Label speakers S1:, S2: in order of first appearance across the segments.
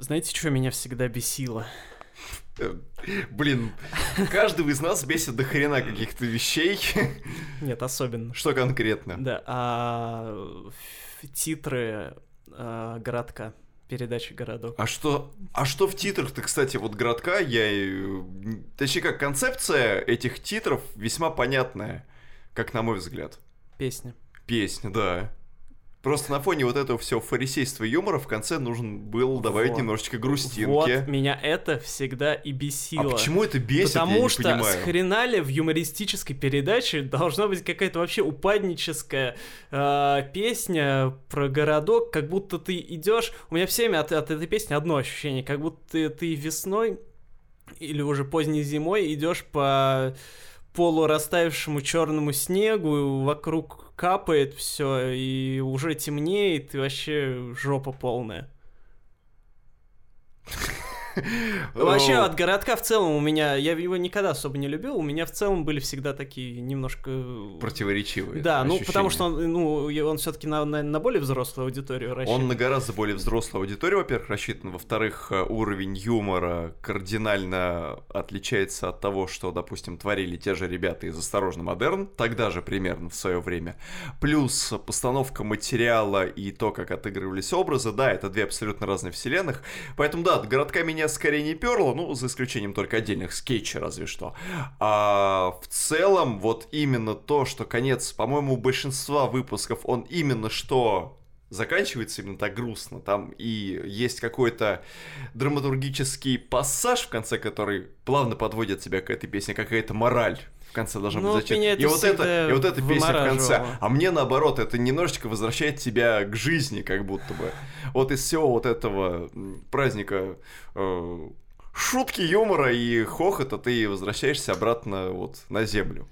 S1: Знаете, что меня всегда бесило?
S2: Блин, каждого из нас бесит до хрена каких-то вещей.
S1: Нет, особенно.
S2: Что конкретно?
S1: Да, а титры а, городка передачи «Городок».
S2: А что, а что в титрах-то, кстати, вот «Городка», я... Точнее, как концепция этих титров весьма понятная, как на мой взгляд.
S1: Песня.
S2: Песня, да. Просто на фоне вот этого всего фарисейства юмора в конце нужен был добавить вот. немножечко грустинки.
S1: Вот, меня это всегда и бесило.
S2: А почему это бесит,
S1: Потому
S2: я не
S1: что
S2: понимаю.
S1: с хрена ли в юмористической передаче должна быть какая-то вообще упадническая э, песня про городок, как будто ты идешь... У меня все время от, от этой песни одно ощущение, как будто ты, ты весной или уже поздней зимой идешь по полурастаявшему черному снегу, вокруг капает все, и уже темнеет, и вообще жопа полная. Вообще, от городка в целом у меня, я его никогда особо не любил, у меня в целом были всегда такие немножко...
S2: Противоречивые
S1: Да, ну потому что он, ну, он все-таки на, на, на более взрослую аудиторию рассчитан.
S2: Он на гораздо более взрослую аудиторию, во-первых, рассчитан, во-вторых, э, уровень юмора кардинально отличается от того, что, допустим, творили те же ребята из «Осторожно, модерн», тогда же примерно в свое время. Плюс постановка материала и то, как отыгрывались образы, да, это две абсолютно разные вселенных, поэтому да, от городка меня скорее не перло, ну, за исключением только отдельных скетчей разве что. А в целом, вот именно то, что конец, по-моему, большинства выпусков, он именно что заканчивается именно так грустно. Там и есть какой-то драматургический пассаж, в конце который плавно подводит тебя к этой песне, какая-то мораль в конце должна
S1: Ну,
S2: быть зачем.
S1: меня это
S2: И вот это, и вот эта песня в конце. А мне наоборот, это немножечко возвращает тебя к жизни, как будто бы. Вот из всего вот этого праздника э, шутки, юмора и хохота ты возвращаешься обратно вот на землю.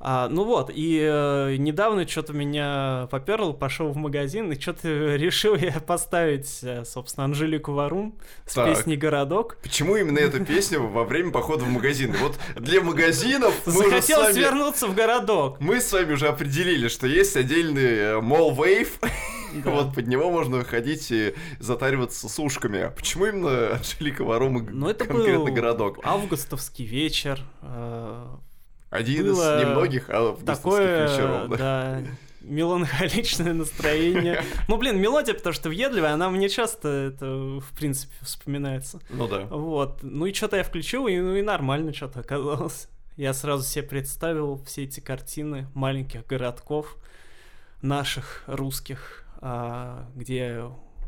S1: А, ну вот, и э, недавно что-то меня поперло, пошел в магазин, и что-то решил я поставить, э, собственно, Анжелику Варум с
S2: Так.
S1: песней «Городок».
S2: Почему именно эту песню во время похода в магазин? Вот для магазинов мы
S1: Захотелось
S2: вами...
S1: вернуться в городок.
S2: Мы с вами уже определили, что есть отдельный э, Mall Wave,
S1: Да.
S2: вот под него можно выходить и затариваться с ушками. А почему именно Анжелика Варум и
S1: Ну, это
S2: конкретно
S1: был
S2: городок?
S1: августовский вечер. э,
S2: Один
S1: было
S2: из немногих августовских
S1: такое,
S2: вечеров, да.
S1: да, меланхоличное настроение. Ну, блин, мелодия, потому что въедливая, она мне часто, это, в принципе, вспоминается.
S2: Ну да.
S1: Вот. Ну и что-то я включил, и, ну и нормально что-то оказалось. Я сразу себе представил все эти картины маленьких городков, наших, русских, а, где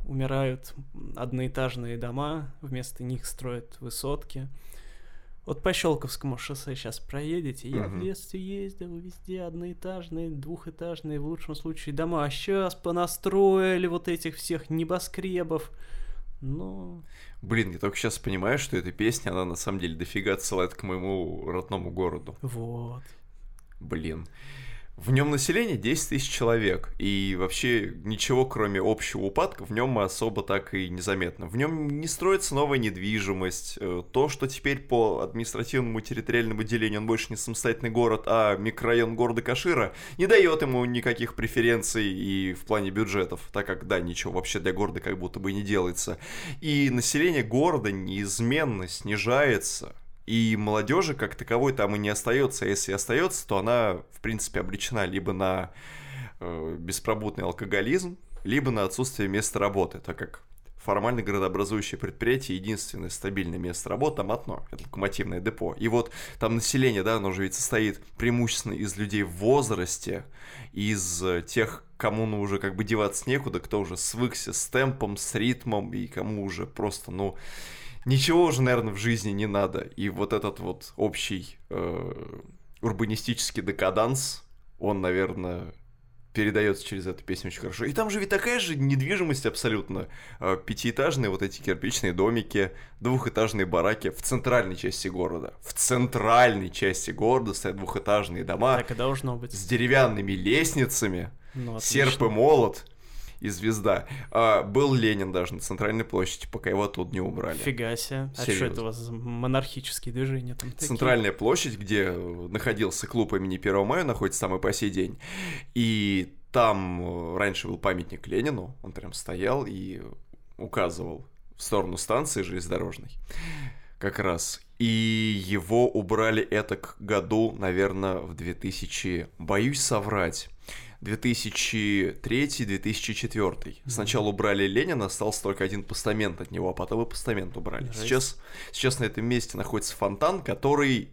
S1: умирают одноэтажные дома, вместо них строят высотки. Вот по Щелковскому шоссе сейчас проедете, я в
S2: Мгм.
S1: детстве ездил, везде одноэтажные, двухэтажные, в лучшем случае дома, а сейчас понастроили вот этих всех небоскребов. Ну,
S2: Блин, я только сейчас понимаю, что эта песня, она на самом деле дофига отсылает к моему родному городу.
S1: вот.
S2: Блин. В нем население 10 тысяч человек, и вообще ничего, кроме общего упадка, в нем особо так и незаметно. В нем не строится новая недвижимость. Э, То, что теперь по административному территориальному делению он больше не самостоятельный город, а микрорайон города Кашира, не дает ему никаких преференций и в плане бюджетов, так как, да, ничего вообще для города как будто бы не делается. И население города неизменно снижается. И молодежи как таковой там и не остается. Если остается, то она, в принципе, обречена либо на э, беспробудный алкоголизм, либо на отсутствие места работы, так как формально городообразующее предприятие единственное стабильное место работы там одно, это локомотивное депо. И вот там население, да, оно же ведь состоит преимущественно из людей в возрасте, из тех, кому ну уже как бы деваться некуда, кто уже свыкся с темпом, с ритмом, и кому уже просто, ну, ничего уже, наверное, в жизни не надо. И вот этот вот общий э, урбанистический декаданс, он, наверное, передается через эту песню очень хорошо. И там же ведь такая же недвижимость абсолютно. Э, Пятиэтажные вот эти кирпичные домики, двухэтажные бараки в центральной части города. В центральной части города стоят двухэтажные дома
S1: Так и должно быть.
S2: с деревянными лестницами,
S1: Ну,
S2: серп и молот и звезда. А, был Ленин даже на центральной площади, пока его оттуда не убрали.
S1: Фига себе. А что это у вас за монархические движения там такие?
S2: Центральная площадь, где находился клуб имени 1 мая, находится там и по сей день. И там э, раньше был памятник Ленину, он прям стоял и указывал в сторону станции железнодорожной. Как раз. И его убрали это к году, наверное, в 2000... Боюсь соврать. 2003-2004. Сначала убрали Ленина, остался только один постамент от него, а потом и постамент убрали. Сейчас, сейчас на этом месте находится фонтан, который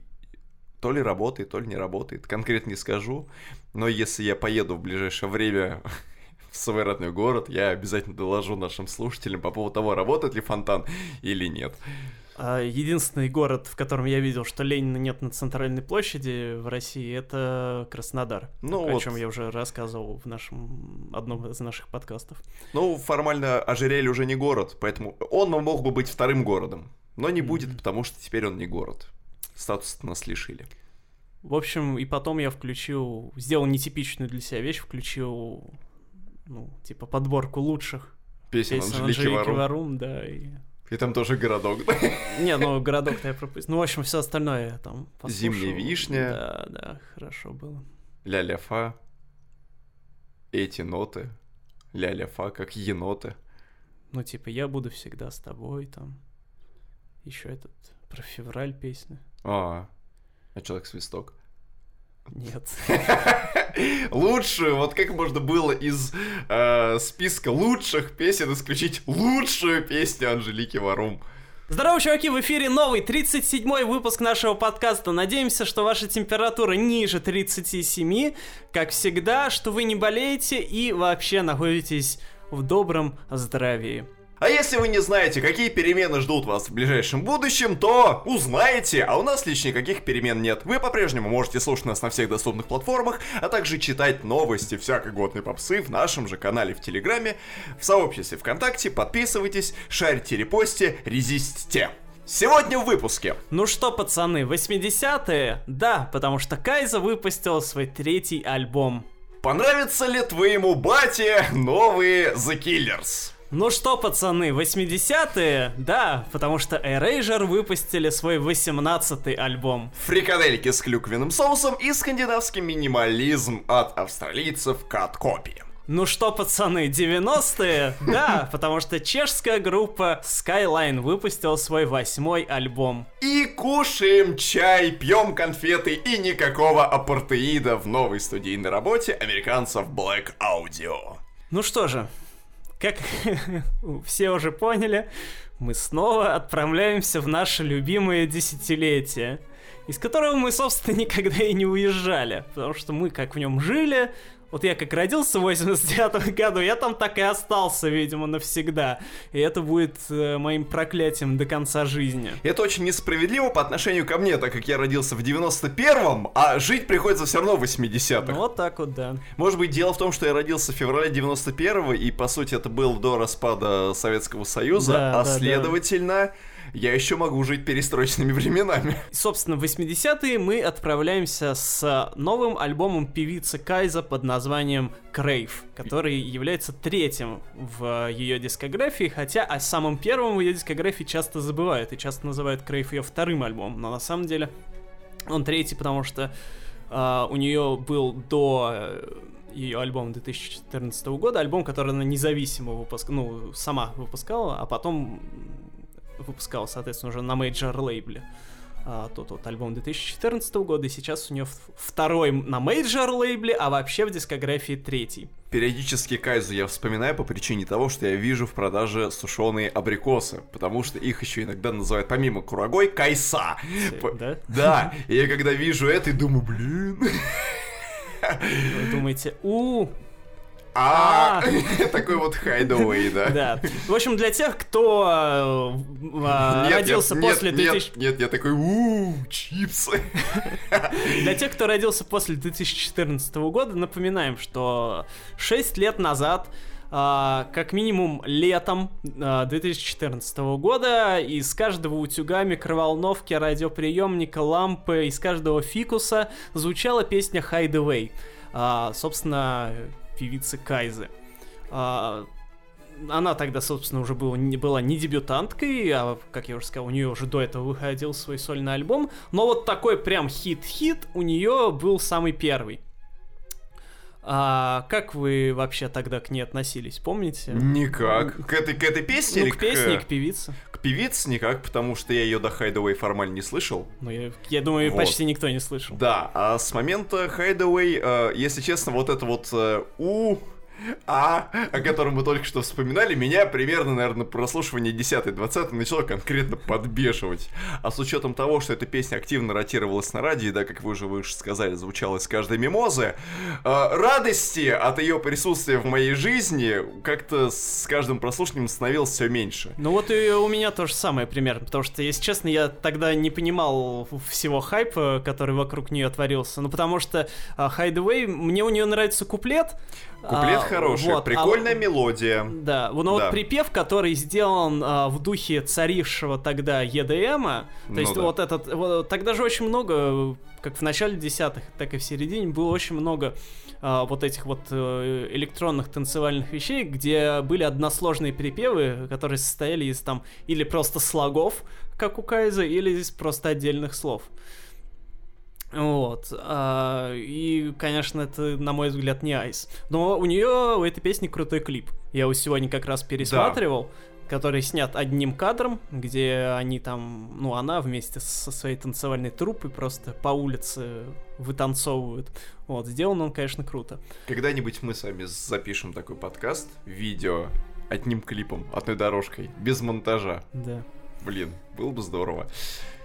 S2: то ли работает, то ли не работает. Конкретно не скажу, но если я поеду в ближайшее время в свой родной город, я обязательно доложу нашим слушателям по поводу того, работает ли фонтан или нет.
S1: А, единственный город, в котором я видел, что Ленина нет на центральной площади в России, это Краснодар. Ну, вот. О чем я уже рассказывал в нашем одном из наших подкастов.
S2: Ну, формально Ожерелье уже не город, поэтому он мог бы быть вторым городом. Но не будет, потому что теперь он не город. Статус нас лишили.
S1: В общем, и потом я включил, сделал нетипичную для себя вещь, включил, ну, типа подборку лучших
S2: песен, песен Анжелики, Анжелики Варум.
S1: Варум, да, и
S2: и там тоже городок.
S1: Не, ну городок-то я пропустил. Ну, в общем, все остальное я там
S2: послушал. Зимняя вишня.
S1: Да, да, хорошо было.
S2: Ля-ля-фа. Эти ноты. Ля-ля-фа, как еноты.
S1: Ну, типа, я буду всегда с тобой, там. Еще этот про февраль песня.
S2: А, а Человек-свисток.
S1: Нет.
S2: Лучшую, вот как можно было из э, списка лучших песен исключить лучшую песню Анжелики Варум.
S1: Здорово, чуваки, в эфире новый 37-й выпуск нашего подкаста. Надеемся, что ваша температура ниже 37, как всегда, что вы не болеете и вообще находитесь в добром здравии.
S2: А если вы не знаете, какие перемены ждут вас в ближайшем будущем, то узнаете, а у нас лично никаких перемен нет. Вы по-прежнему можете слушать нас на всех доступных платформах, а также читать новости всякой годной попсы в нашем же канале в Телеграме, в сообществе ВКонтакте, подписывайтесь, шарьте, репосте, резистите. Сегодня в выпуске.
S1: Ну что, пацаны, 80-е? Да, потому что Кайза выпустил свой третий альбом.
S2: Понравится ли твоему бате новые The Killers?
S1: Ну что, пацаны, 80-е? Да, потому что Erasure выпустили свой 18-й альбом.
S2: Фрикадельки с клюквенным соусом и скандинавский минимализм от австралийцев Cut Copy.
S1: Ну что, пацаны, 90-е? Да, потому что чешская группа Skyline выпустила свой восьмой альбом.
S2: И кушаем чай, пьем конфеты и никакого апартеида в новой студийной работе американцев Black Audio.
S1: Ну что же, как все уже поняли, мы снова отправляемся в наше любимое десятилетие, из которого мы, собственно, никогда и не уезжали, потому что мы как в нем жили, вот я как родился в 89 году, я там так и остался, видимо, навсегда. И это будет э, моим проклятием до конца жизни.
S2: Это очень несправедливо по отношению ко мне, так как я родился в 91-м, а жить приходится все равно в 80-х.
S1: Ну, вот так вот, да.
S2: Может быть, дело в том, что я родился в феврале 91-го, и, по сути, это был до распада Советского Союза, да, а да, следовательно... Да я еще могу жить перестроечными временами.
S1: Собственно, в 80-е мы отправляемся с новым альбомом певицы Кайза под названием Крейв, который является третьим в ее дискографии, хотя о самом первом в ее дискографии часто забывают и часто называют Крейв ее вторым альбомом, но на самом деле он третий, потому что э, у нее был до э, ее альбом 2014 года, альбом, который она независимо выпускала, ну, сама выпускала, а потом выпускал, соответственно, уже на major лейбле. А, тот вот альбом 2014 года, и сейчас у нее второй на major лейбле, а вообще в дискографии третий.
S2: Периодически Кайзу я вспоминаю по причине того, что я вижу в продаже сушеные абрикосы, потому что их еще иногда называют помимо курагой кайса.
S1: Да?
S2: Да, и я когда вижу это, и думаю, блин.
S1: Вы думаете, у,
S2: а, такой вот хайдовый, да.
S1: Да. В общем, для тех, кто э, а, родился после 2000...
S2: Нет, я такой, ууу, чипсы.
S1: Для тех, кто родился после 2014 года, напоминаем, что 6 лет назад Uh, как минимум летом uh, 2014 года из каждого утюга, микроволновки, радиоприемника, лампы, из каждого фикуса звучала песня Hideaway. Собственно, певицы Кайзы. А, она тогда, собственно, уже была не, была не дебютанткой, а, как я уже сказал, у нее уже до этого выходил свой сольный альбом. Но вот такой прям хит-хит у нее был самый первый. А как вы вообще тогда к ней относились, помните?
S2: Никак. К этой, к этой песне
S1: Ну, к песне, к певице.
S2: К певице никак, потому что я ее до Hideaway формально не слышал.
S1: Ну, я, я думаю,
S2: Вот.
S1: почти никто не слышал.
S2: Да, а с момента Hideaway, э, если честно, вот это вот э, у а, о котором мы только что вспоминали, меня примерно, наверное, прослушивание 10-20 начало конкретно подбешивать. А с учетом того, что эта песня активно ротировалась на радио, да, как вы уже выше сказали, звучала из каждой мимозы, э, радости от ее присутствия в моей жизни как-то с каждым прослушиванием становилось все меньше.
S1: Ну вот и у меня то же самое примерно, потому что, если честно, я тогда не понимал всего хайпа, который вокруг нее творился. Ну потому что а, Hideaway, мне у нее нравится куплет.
S2: Куплет
S1: а,
S2: хороший,
S1: вот, а
S2: прикольная
S1: вот-
S2: мелодия.
S1: Да, ну
S2: Да.
S1: вот припев, который сделан а, в духе царившего тогда EDM, то
S2: Ну
S1: есть
S2: да.
S1: вот этот, вот, тогда же очень много, как в начале десятых, так и в середине, было очень много а, вот этих вот э, электронных танцевальных вещей, где были односложные припевы, которые состояли из там или просто слогов, как у Кайза, или из просто отдельных слов. Вот. а, и, конечно, это, на мой взгляд, не айс. Но у нее, у этой песни крутой клип. Я его сегодня как раз пересматривал, который снят одним кадром, где они там, ну, она вместе со своей танцевальной труппой просто по улице вытанцовывают. Вот, сделан он, конечно, круто.
S2: Когда-нибудь мы с вами запишем такой подкаст, видео, одним клипом, одной дорожкой, без монтажа.
S1: Да.
S2: Блин, было бы здорово.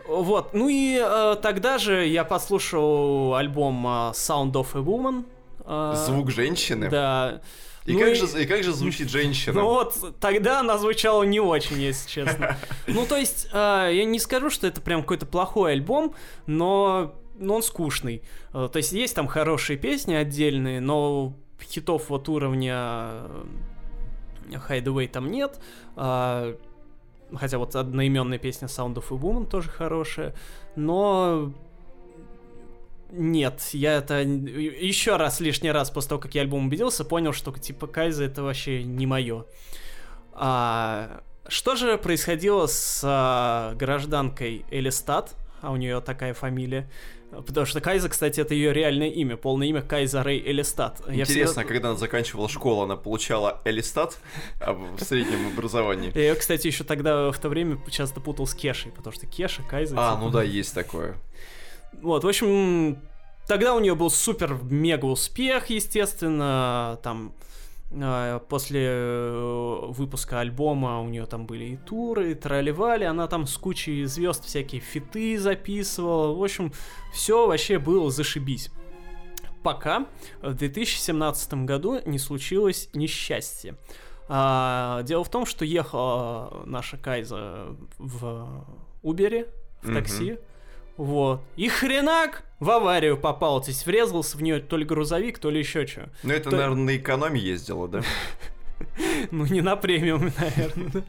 S1: Вот, ну и э, тогда же я послушал альбом э, Sound of a Woman. э,
S2: Звук женщины.
S1: Да.
S2: И,
S1: Ну
S2: как
S1: и-
S2: же, и как же звучит женщина?
S1: Ну вот, тогда она звучала не очень, если честно. Ну, то есть, а, я не скажу, что это прям какой-то плохой альбом, но, но он скучный. А, То есть, есть там хорошие песни отдельные, но хитов вот уровня э, Hideaway там нет. А, Хотя вот одноименная песня Sound of a Woman тоже хорошая. Но нет, я это еще раз, лишний раз после того, как я альбом убедился, понял, что типа Кайза это вообще не мое. А, что же происходило с а, гражданкой Элистат? А у нее такая фамилия. Потому что Кайза, кстати, это ее реальное имя. Полное имя Кайза Рэй Элистат. Я
S2: Интересно,
S1: всегда-
S2: когда она заканчивала школу, она получала Элистат а, в среднем образовании.
S1: Я ее, кстати, еще тогда в то время часто путал с Кешей, потому что Кеша, Кайза.
S2: А,
S1: типа.
S2: ну да, есть такое.
S1: Вот, в общем, тогда у нее был супер-мега успех, естественно, там после э, выпуска альбома у нее там были и туры, и тролливали, она там с кучей звезд всякие фиты записывала, в общем, все вообще было зашибись. Пока в 2017 году не случилось несчастье. А, дело в том, что ехала наша Кайза в Убере, в такси, вот. И хренак в аварию попал. То есть врезался в нее то ли грузовик, то ли еще что.
S2: Ну это,
S1: То-
S2: наверное, на экономе ездила, да?
S1: Ну, не на премиум, наверное.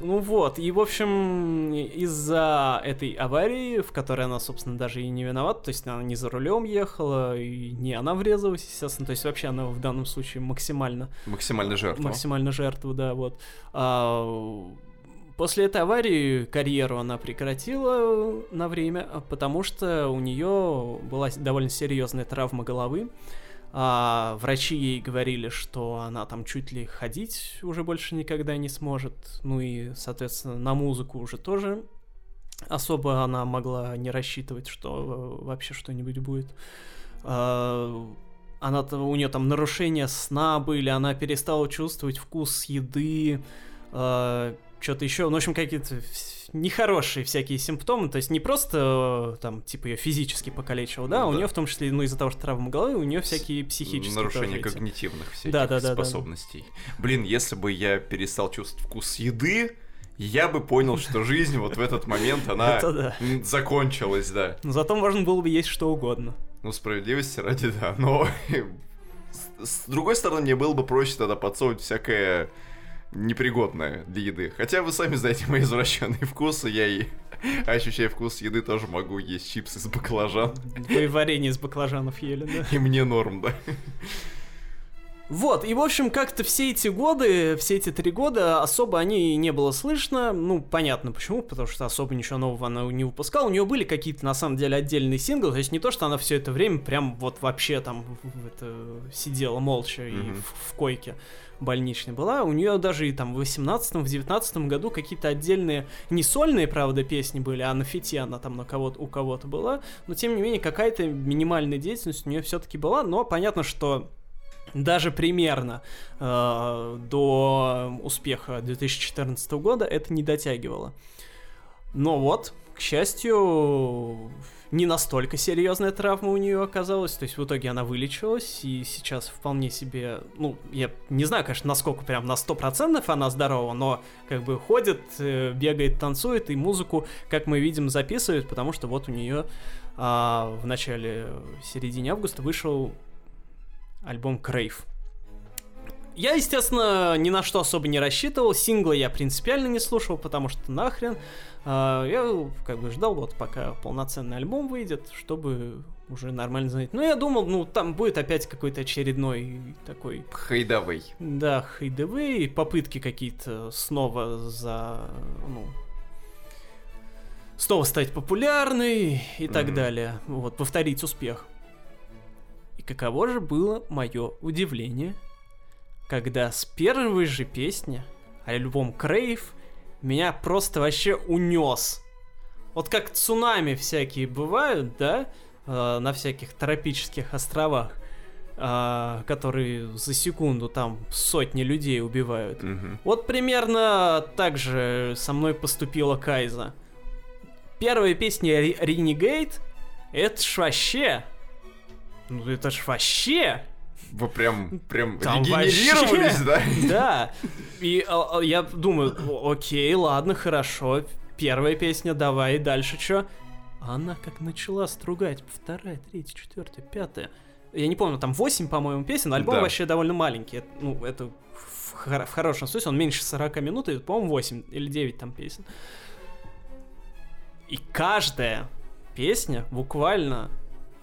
S1: Ну вот, и в общем, из-за этой аварии, в которой она, собственно, даже и не виновата, то есть она не за рулем ехала, и не она врезалась, естественно, то есть вообще она в данном случае максимально
S2: Максимально жертва.
S1: максимально жертву, да, вот. А, после этой аварии карьеру она прекратила на время, а, потому что у нее была довольно серьезная травма головы. А, врачи ей говорили, что она там чуть ли ходить уже больше никогда не сможет. Ну и, соответственно, на музыку уже тоже особо она могла не рассчитывать, что э, вообще что-нибудь будет. А, она у нее там нарушения сна были, она перестала чувствовать вкус еды, что-то еще, ну, в общем, какие-то нехорошие всякие симптомы, то есть не просто э, там, типа, ее физически покалечило, да,
S2: Ну
S1: у
S2: да.
S1: нее в том числе, ну, из-за того, что травма головы, у нее всякие психические
S2: Нарушение
S1: тоже
S2: когнитивных всяких
S1: Да, да, да, да.
S2: способностей. Блин, если бы я перестал чувствовать вкус еды, я бы понял, что жизнь вот в этот момент, она
S1: да.
S2: закончилась, да.
S1: Но зато можно было бы есть что угодно.
S2: Ну, справедливости ради, да. Но с другой стороны, мне было бы проще тогда подсовывать всякое непригодное для еды. Хотя вы сами знаете мои извращенные вкусы, я и ощущая вкус еды тоже могу есть чипсы с баклажан.
S1: Вы варенье из баклажанов ели, да?
S2: И мне норм, да.
S1: Вот, и в общем, как-то все эти годы, все эти три года особо о ней не было слышно. Ну, понятно почему, потому что особо ничего нового она не выпускала. У нее были какие-то, на самом деле, отдельные синглы. То есть не то, что она все это время прям вот вообще там это, сидела молча mm-hmm. и в, в койке больничной была. У нее даже и там в 18-м, в 19 году какие-то отдельные, не сольные, правда, песни были, а на фите она там на кого-то, у кого-то была. Но, тем не менее, какая-то минимальная деятельность у нее все-таки была. Но понятно, что даже примерно э, до успеха 2014 года это не дотягивало. Но вот, к счастью, не настолько серьезная травма у нее оказалась, то есть в итоге она вылечилась, и сейчас вполне себе, ну, я не знаю, конечно, насколько прям на 100% она здорова, но как бы ходит, э, бегает, танцует, и музыку, как мы видим, записывает, потому что вот у нее а, в начале, в середине августа вышел альбом Крейв. Я, естественно, ни на что особо не рассчитывал. Синглы я принципиально не слушал, потому что нахрен. А, я как бы ждал, вот пока полноценный альбом выйдет, чтобы уже нормально знать. Но я думал, ну там будет опять какой-то очередной такой...
S2: Хайдовый.
S1: Да, хайдовый, попытки какие-то снова за... Ну, снова стать популярной и mm-hmm. так далее. Вот, повторить успех. Каково же было мое удивление, когда с первой же песни альбом Крейв меня просто вообще унес. Вот как цунами всякие бывают, да, э, на всяких тропических островах, э, которые за секунду там сотни людей убивают.
S2: Угу.
S1: Вот примерно так же со мной поступила Кайза. Первая песня Renegade, это ж вообще... Ну это ж вообще
S2: вы прям, прям Там регенерировались, вообще...
S1: да? Да. И а, а, я думаю, окей, ладно, хорошо. Первая песня, давай, дальше что? Она как начала стругать. Вторая, третья, четвертая, пятая. Я не помню, там 8, по-моему, песен. Альбом да. вообще довольно маленький. Ну, это в, хор- в хорошем смысле. Он меньше 40 минут, и, по-моему, 8 или 9 там песен. И каждая песня буквально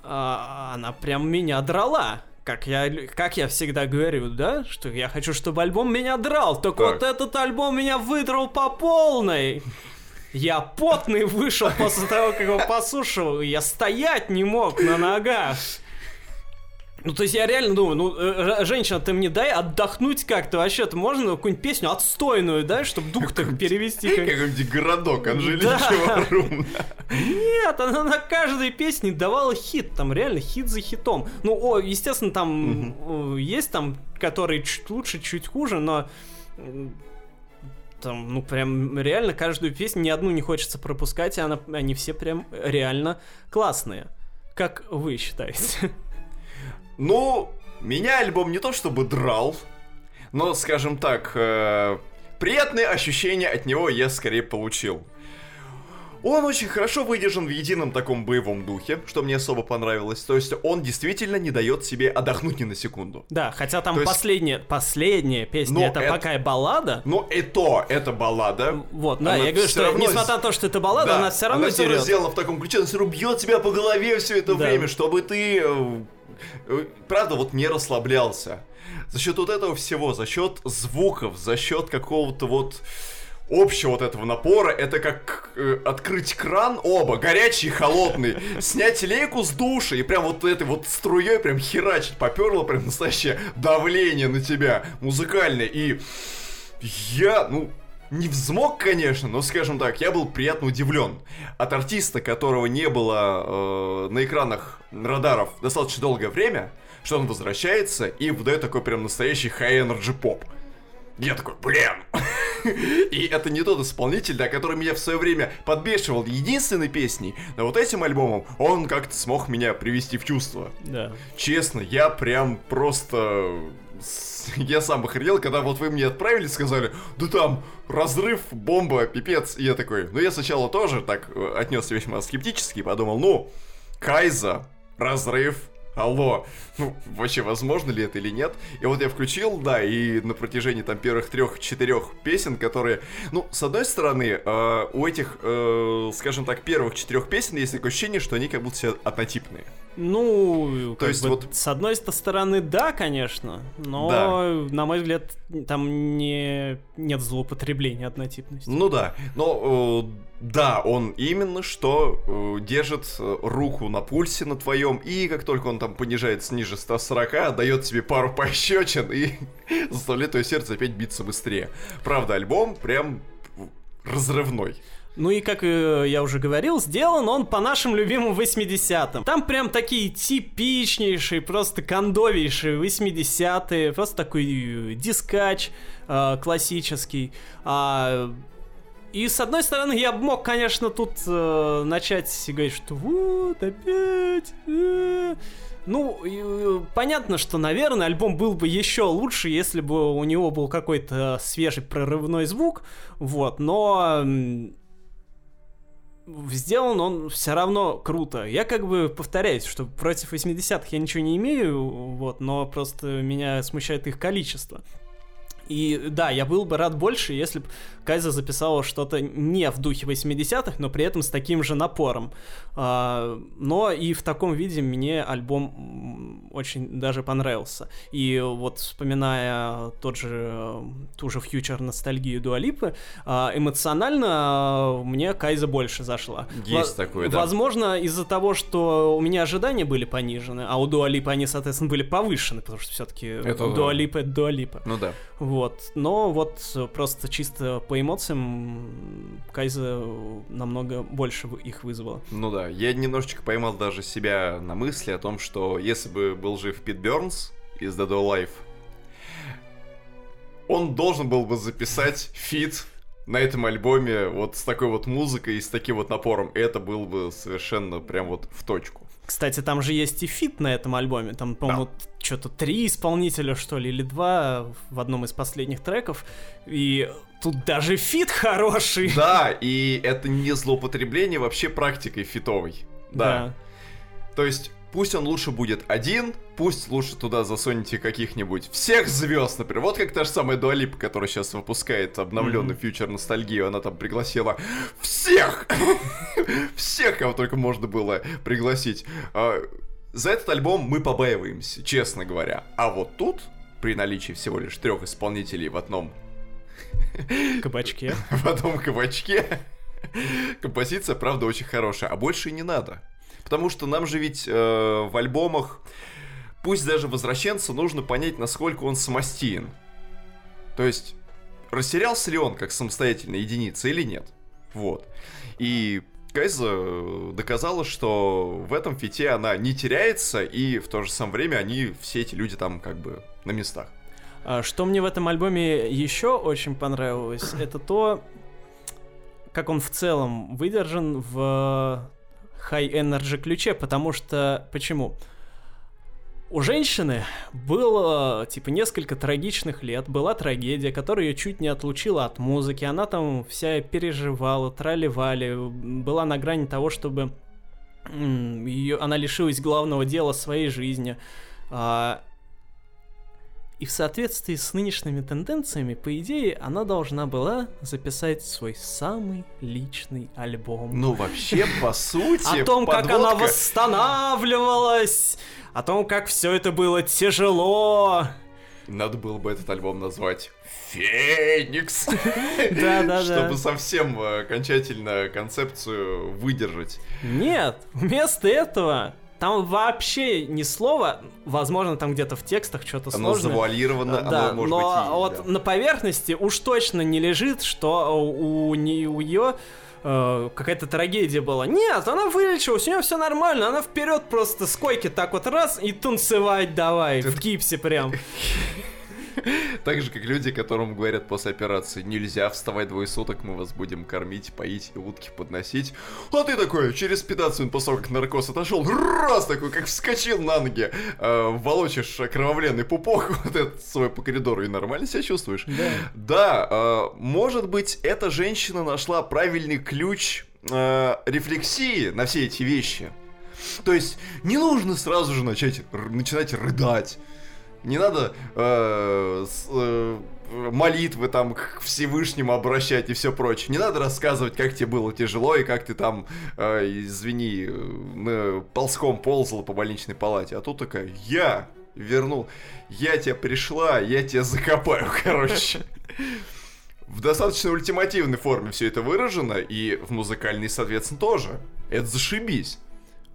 S1: а, она прям меня драла как я, как я всегда говорю, да, что я хочу, чтобы альбом меня драл, только так. вот этот альбом меня выдрал по полной. Я потный вышел после того, как его послушал, я стоять не мог на ногах. Ну, то есть я реально думаю, ну, э, женщина, ты мне дай отдохнуть как-то вообще-то. Можно какую-нибудь песню отстойную, да, чтобы дух так перевести.
S2: Как... Какой-нибудь городок Анжеличьего Руна.
S1: Нет, она на каждой песне давала хит, там реально хит за хитом. Ну, о, естественно, там есть там, которые чуть лучше, чуть хуже, но там, ну, прям реально каждую песню, ни одну не хочется пропускать, и она, они все прям реально классные. Как вы считаете?
S2: Ну, меня альбом не то чтобы драл, но, скажем так, э, приятные ощущения от него я скорее получил. Он очень хорошо выдержан в едином таком боевом духе, что мне особо понравилось. То есть он действительно не дает себе отдохнуть ни на секунду.
S1: Да, хотя там есть... последняя, последняя песня, это, это пока баллада.
S2: Но и то, это баллада.
S1: Вот, да, я говорю, что равно... несмотря на то, что это баллада, да, она все равно
S2: она все равно сделана в таком ключе, она все равно бьет тебя по голове все это да. время, чтобы ты Э, правда, вот не расслаблялся. За счет вот этого всего, за счет звуков, за счет какого-то вот общего вот этого напора, это как э, открыть кран, оба, горячий и холодный, снять лейку с душа и прям вот этой вот струей прям херачить, поперло прям настоящее давление на тебя музыкальное. И я, ну, не взмок, конечно, но, скажем так, я был приятно удивлен. От артиста, которого не было э, на экранах радаров достаточно долгое время, что он возвращается и выдает такой прям настоящий high-energy поп. Я такой, блин! И это не тот исполнитель, да, который меня в свое время подбешивал единственной песней, но вот этим альбомом он как-то смог меня привести в чувство.
S1: Да.
S2: Честно, я прям просто я сам охренел, когда вот вы мне отправили, сказали, да там разрыв, бомба, пипец. И я такой, ну я сначала тоже так э, отнесся весьма скептически, подумал, ну, Кайза, разрыв, алло, ну, вообще возможно ли это или нет? И вот я включил, да, и на протяжении там первых трех-четырех песен, которые, ну, с одной стороны, э, у этих, э, скажем так, первых четырех песен есть такое ощущение, что они как будто все однотипные.
S1: Ну, то есть бы, вот с одной стороны, да, конечно, но да. на мой взгляд там не нет злоупотребления однотипности.
S2: Ну да, но э, да, он именно что э, держит э, руку на пульсе на твоем и как только он там понижается ниже 140, дает тебе пару пощечин и заставляет твое сердце опять биться быстрее. Правда, альбом прям разрывной.
S1: Ну и, как э, я уже говорил, сделан он по нашим любимым 80-м. Там прям такие типичнейшие, просто кондовейшие 80-е, просто такой э, дискач э, классический. А, и с одной стороны, я мог, конечно, тут э, начать говорить, что вот опять. Э. Ну, э, понятно, что, наверное, альбом был бы еще лучше, если бы у него был какой-то свежий прорывной звук, вот, но сделан он все равно круто. Я как бы повторяюсь, что против 80-х я ничего не имею, вот, но просто меня смущает их количество. И да, я был бы рад больше, если бы Кайза записала что-то не в духе 80-х, но при этом с таким же напором. А, но и в таком виде мне альбом очень даже понравился. И вот вспоминая тот же, ту же фьючер ностальгию Дуалипы, а, эмоционально мне Кайза больше зашла.
S2: Есть Во- такое, да.
S1: Возможно, из-за того, что у меня ожидания были понижены, а у Дуалипы они, соответственно, были повышены, потому что все-таки Дуалипа — это Дуалипа.
S2: Ну да.
S1: Вот. Но вот просто чисто по эмоциям Кайза намного больше их вызвала.
S2: Ну да, я немножечко поймал даже себя на мысли о том, что если бы был жив Пит Бернс из Dead or Alive, он должен был бы записать фит на этом альбоме вот с такой вот музыкой и с таким вот напором. Это было бы совершенно прям вот в точку.
S1: Кстати, там же есть и feat на этом альбоме. Там, по-моему, да. что-то три исполнителя, что ли, или два в одном из последних треков. И тут даже feat хороший.
S2: Да, и это не злоупотребление вообще практикой фитовой. Да. да. То есть Пусть он лучше будет один, пусть лучше туда засунете каких-нибудь всех звезд, например. Вот как та же самая Dua Lipa, которая сейчас выпускает обновленный mm-hmm. future ностальгию, она там пригласила всех! всех, кого только можно было пригласить. А, за этот альбом мы побаиваемся, честно говоря. А вот тут, при наличии всего лишь трех исполнителей в одном...
S1: Кабачке.
S2: в одном кабачке, композиция, правда, очень хорошая. А больше и не надо. Потому что нам же ведь э, в альбомах, пусть даже возвращенца, нужно понять, насколько он самостиен. То есть, растерялся ли он как самостоятельная единица или нет. Вот. И Кайза доказала, что в этом фите она не теряется, и в то же самое время они, все эти люди там как бы на местах.
S1: А что мне в этом альбоме еще очень понравилось, это то, как он в целом выдержан в high-energy ключе, потому что... Почему? У женщины было, типа, несколько трагичных лет, была трагедия, которая ее чуть не отлучила от музыки, она там вся переживала, тролливали, была на грани того, чтобы ее, она лишилась главного дела своей жизни. А, и в соответствии с нынешними тенденциями, по идее, она должна была записать свой самый личный альбом.
S2: Ну, вообще, по сути,
S1: О том, как она восстанавливалась, о том, как все это было тяжело.
S2: Надо было бы этот альбом назвать Феникс.
S1: Да, да, да.
S2: Чтобы совсем э, окончательно концепцию выдержать.
S1: Нет, вместо этого там вообще ни слова, возможно, там где-то в текстах что-то сложное. Оно
S2: завуалировано,
S1: да, оно может но быть и, вот да. на поверхности уж точно не лежит, что у, у нее э, какая-то трагедия была. Нет, она вылечилась, у нее все нормально, она вперед просто с койки так вот раз и танцевать давай, в гипсе прям.
S2: Так же, как люди, которым говорят после операции, нельзя вставать двое суток, мы вас будем кормить, поить и утки подносить. А ты такой, через 15 минут после того, как наркоз отошел, раз такой, как вскочил на ноги, э, волочишь окровавленный пупок вот этот свой по коридору и нормально себя чувствуешь.
S1: Да.
S2: Да, э, может быть, эта женщина нашла правильный ключ э, рефлексии на все эти вещи. То есть не нужно сразу же начать, начинать рыдать. Не надо э, с, э, молитвы там к Всевышнему обращать и все прочее. Не надо рассказывать, как тебе было тяжело и как ты там, э, извини, э, ползком ползала по больничной палате. А тут такая, я вернул, я тебя пришла, я тебя закопаю, короче. В достаточно ультимативной форме все это выражено, и в музыкальной, соответственно, тоже. Это зашибись.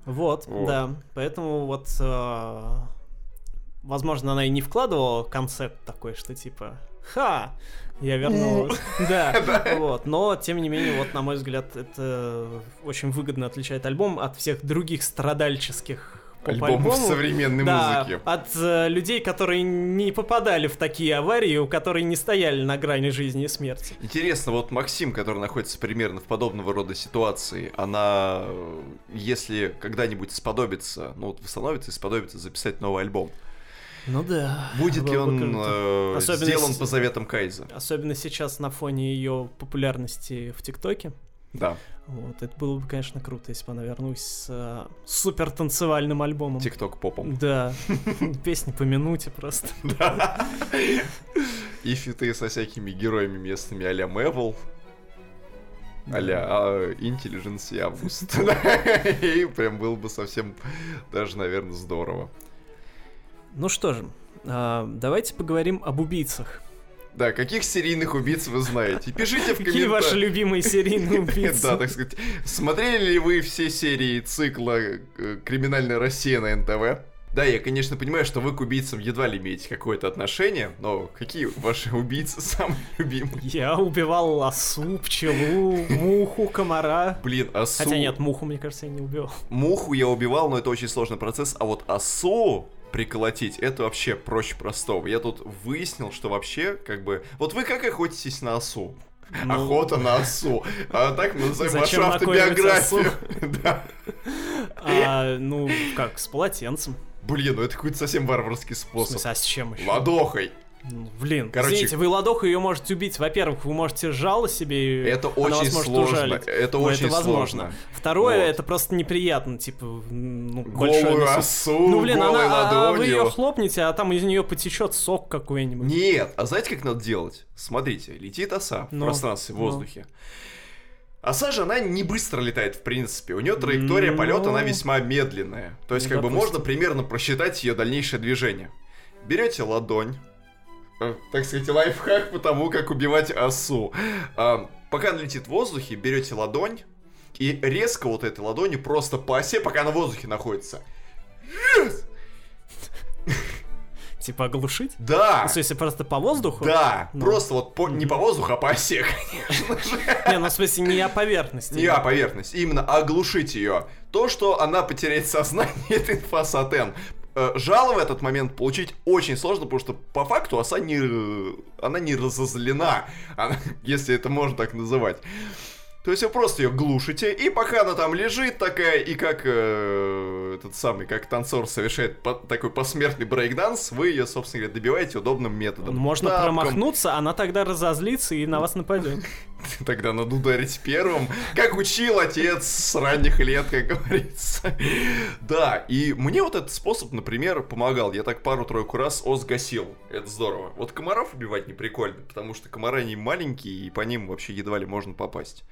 S1: Вот, вот. да. Поэтому вот, э, возможно, она и не вкладывала концепт такой, что типа, ха, я вернулась. Да, вот. Но, тем не менее, вот, на мой взгляд, это очень выгодно отличает альбом от всех других страдальческих
S2: альбомов современной
S1: да,
S2: музыки.
S1: От э, людей, которые не попадали в такие аварии, у которых не стояли на грани жизни и смерти.
S2: Интересно, вот Максим, который находится примерно в подобного рода ситуации, она, э, если когда-нибудь сподобится, ну вот восстановится и сподобится записать новый альбом,
S1: ну да.
S2: Будет ли он э, сделан с... по заветам Кайза?
S1: Особенно сейчас на фоне ее популярности в ТикТоке.
S2: Да.
S1: Вот, это было бы, конечно, круто, если бы она вернулась с э, супер танцевальным альбомом.
S2: Тикток попом.
S1: Да. Песни по минуте просто.
S2: Да. И фиты со всякими героями местными а-ля Мэвл. А-ля а, Intelligence и Август. И прям было бы совсем даже, наверное, здорово.
S1: Ну что же, а, давайте поговорим об убийцах.
S2: Да, каких серийных убийц вы знаете? Пишите в комментариях.
S1: Какие ваши любимые серийные убийцы?
S2: Да, так сказать. Смотрели ли вы все серии цикла э, «Криминальная Россия» на НТВ? Да, я, конечно, понимаю, что вы к убийцам едва ли имеете какое-то отношение, но какие ваши убийцы самые любимые?
S1: Я убивал лосу, пчелу, муху, комара.
S2: Блин, осу...
S1: Хотя нет, муху, мне кажется, я не убивал.
S2: Муху я убивал, но это очень сложный процесс, а вот осу приколотить, это вообще проще простого. Я тут выяснил, что вообще, как бы... Вот вы как охотитесь на осу? Ну... Охота на осу. А так мы называем вашу автобиографию.
S1: да. а, ну, как, с полотенцем.
S2: Блин, ну это какой-то совсем варварский способ. В
S1: смысле, а с чем еще?
S2: Ладохой.
S1: Ну, блин, Короче, извините, вы ладоху ее можете убить. Во-первых, вы можете жало себе,
S2: это очень сложно. Ужалить. Это Но очень это возможно. сложно.
S1: Второе, вот. это просто неприятно, типа, ну,
S2: большое осу, Ну, блин,
S1: она, а, вы ее хлопнете, а там из нее потечет сок какой-нибудь.
S2: Нет, а знаете, как надо делать? Смотрите, летит оса в ну, пространстве, в ну. воздухе. Оса же, она не быстро летает, в принципе. У нее траектория полета, она весьма медленная. То есть, как бы можно примерно просчитать ее дальнейшее движение. Берете ладонь, так сказать, лайфхак по тому, как убивать осу. А, пока она летит в воздухе, берете ладонь и резко вот этой ладонью просто по осе, пока она в воздухе находится. Yes!
S1: Типа оглушить?
S2: Да.
S1: В смысле, просто по воздуху?
S2: Да, ну. просто вот по, не по воздуху, а по осе, конечно
S1: же. Не, ну в смысле не о поверхности.
S2: Не о поверхности, именно оглушить ее. То, что она потеряет сознание, это инфа сатен. Э, жало в этот момент получить очень сложно, потому что по факту оса не, она не разозлена, она, если это можно так называть. То есть вы просто ее глушите, и пока она там лежит такая, и как э, этот самый, как танцор совершает по, такой посмертный брейкданс, вы ее, собственно говоря, добиваете удобным методом.
S1: Можно Тапком. промахнуться, она тогда разозлится и на вас нападет.
S2: Тогда надо ударить первым, как учил отец с ранних лет, как говорится. Да, и мне вот этот способ, например, помогал. Я так пару-тройку раз ос гасил. Это здорово. Вот комаров убивать не прикольно, потому что комары они маленькие, и по ним вообще едва ли можно попасть.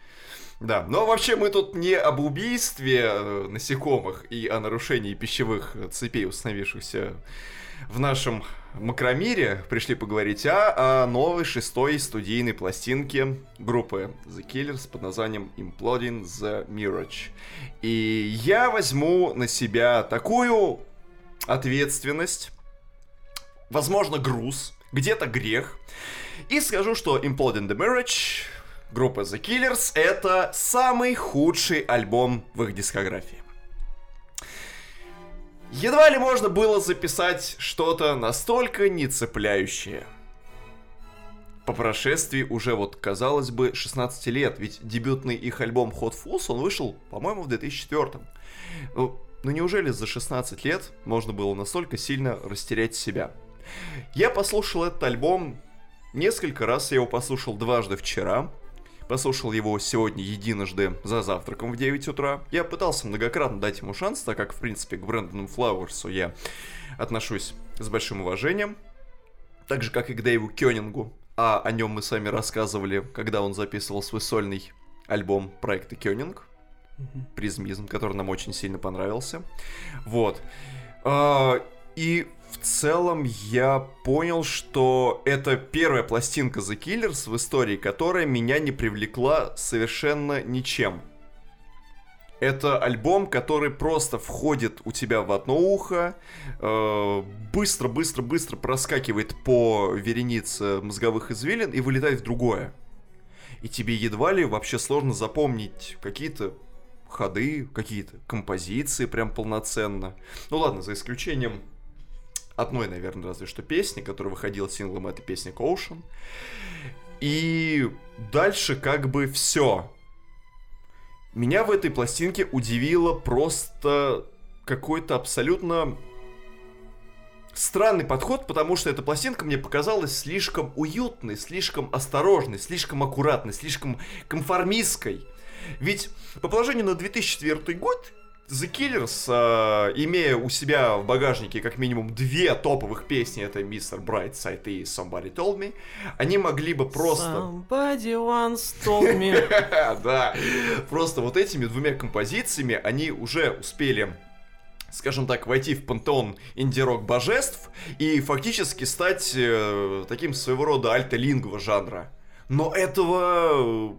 S2: Да, но вообще мы тут не об убийстве э, насекомых и о нарушении пищевых цепей, установившихся в нашем макромире, пришли поговорить, а о новой шестой студийной пластинке группы The Killers под названием Imploding the Mirage. И я возьму на себя такую ответственность, возможно, груз, где-то грех, и скажу, что Imploding the Mirage группы The Killers это самый худший альбом в их дискографии. Едва ли можно было записать что-то настолько нецепляющее. По прошествии уже вот, казалось бы, 16 лет, ведь дебютный их альбом Hot Fuzz, он вышел, по-моему, в 2004. Ну, ну неужели за 16 лет можно было настолько сильно растерять себя? Я послушал этот альбом несколько раз, я его послушал дважды вчера, послушал его сегодня единожды за завтраком в 9 утра. Я пытался многократно дать ему шанс, так как, в принципе, к Брэндону Флауэрсу я отношусь с большим уважением. Так же, как и к Дэйву Кёнингу. А о нем мы с вами рассказывали, когда он записывал свой сольный альбом проекта Кёнинг. Призмизм, который нам очень сильно понравился. Вот. А, и в целом я понял, что это первая пластинка The Killers в истории, которая меня не привлекла совершенно ничем. Это альбом, который просто входит у тебя в одно ухо, быстро-быстро-быстро э, проскакивает по веренице мозговых извилин и вылетает в другое. И тебе едва ли вообще сложно запомнить какие-то ходы, какие-то композиции прям полноценно. Ну ладно, за исключением одной, наверное, разве что песни, которая выходила синглом, это песня Ocean. И дальше как бы все. Меня в этой пластинке удивило просто какой-то абсолютно странный подход, потому что эта пластинка мне показалась слишком уютной, слишком осторожной, слишком аккуратной, слишком конформистской. Ведь по положению на 2004 год The Killers, э, имея у себя в багажнике как минимум две топовых песни, это Mr. Brightside и Somebody Told Me, они могли бы просто...
S1: Somebody once told me.
S2: да, просто вот этими двумя композициями они уже успели скажем так, войти в пантеон инди-рок божеств и фактически стать э, таким своего рода альта-лингва жанра. Но этого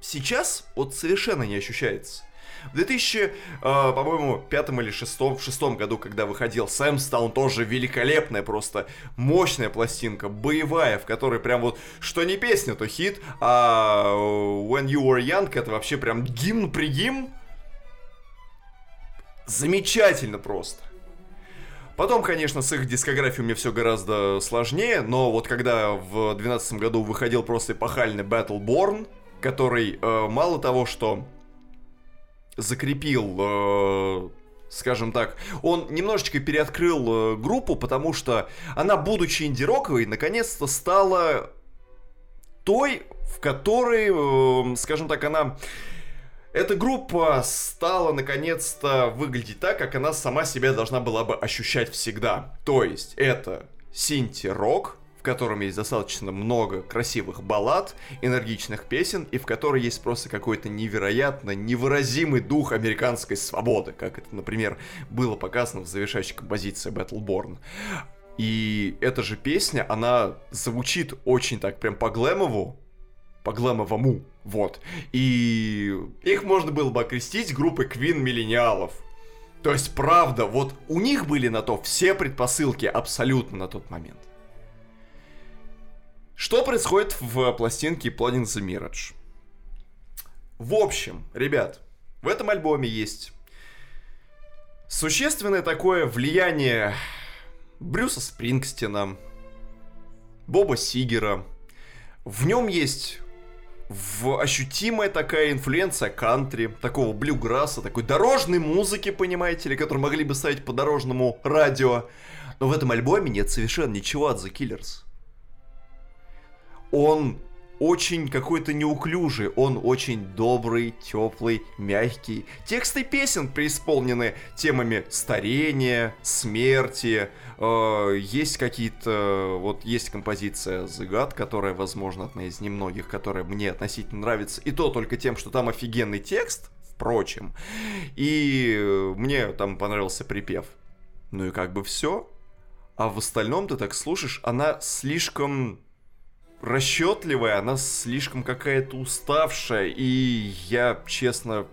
S2: сейчас вот совершенно не ощущается. В 2000, э, по-моему, пятом или шестом, в шестом году, когда выходил Сэмстаун, тоже великолепная, просто мощная пластинка, боевая, в которой прям вот, что не песня, то хит, а When You Were Young, это вообще прям гимн при гимн. Замечательно просто. Потом, конечно, с их дискографией у меня все гораздо сложнее, но вот когда в 2012 году выходил просто эпохальный Battleborn, который э, мало того, что закрепил, э, скажем так, он немножечко переоткрыл э, группу, потому что она, будучи инди-роковой, наконец-то стала той, в которой, э, скажем так, она... Эта группа стала наконец-то выглядеть так, как она сама себя должна была бы ощущать всегда. То есть это синти-рок, котором есть достаточно много красивых баллад, энергичных песен, и в которой есть просто какой-то невероятно невыразимый дух американской свободы, как это, например, было показано в завершающей композиции Battleborn. И эта же песня, она звучит очень так прям по-глэмову, по-глэмовому, вот. И их можно было бы окрестить группой Queen миллениалов. То есть, правда, вот у них были на то все предпосылки абсолютно на тот момент. Что происходит в пластинке Plotting the Mirage? В общем, ребят, в этом альбоме есть существенное такое влияние Брюса Спрингстина, Боба Сигера. В нем есть в ощутимая такая инфлюенция кантри, такого блюграсса, такой дорожной музыки, понимаете ли, которую могли бы ставить по дорожному радио. Но в этом альбоме нет совершенно ничего от The Killers он очень какой-то неуклюжий, он очень добрый, теплый, мягкий. Тексты песен преисполнены темами старения, смерти. Э, есть какие-то, вот есть композиция God, которая, возможно, одна из немногих, которая мне относительно нравится. И то только тем, что там офигенный текст, впрочем. И мне там понравился припев. Ну и как бы все. А в остальном ты так слушаешь, она слишком расчетливая, она слишком какая-то уставшая, и я, честно,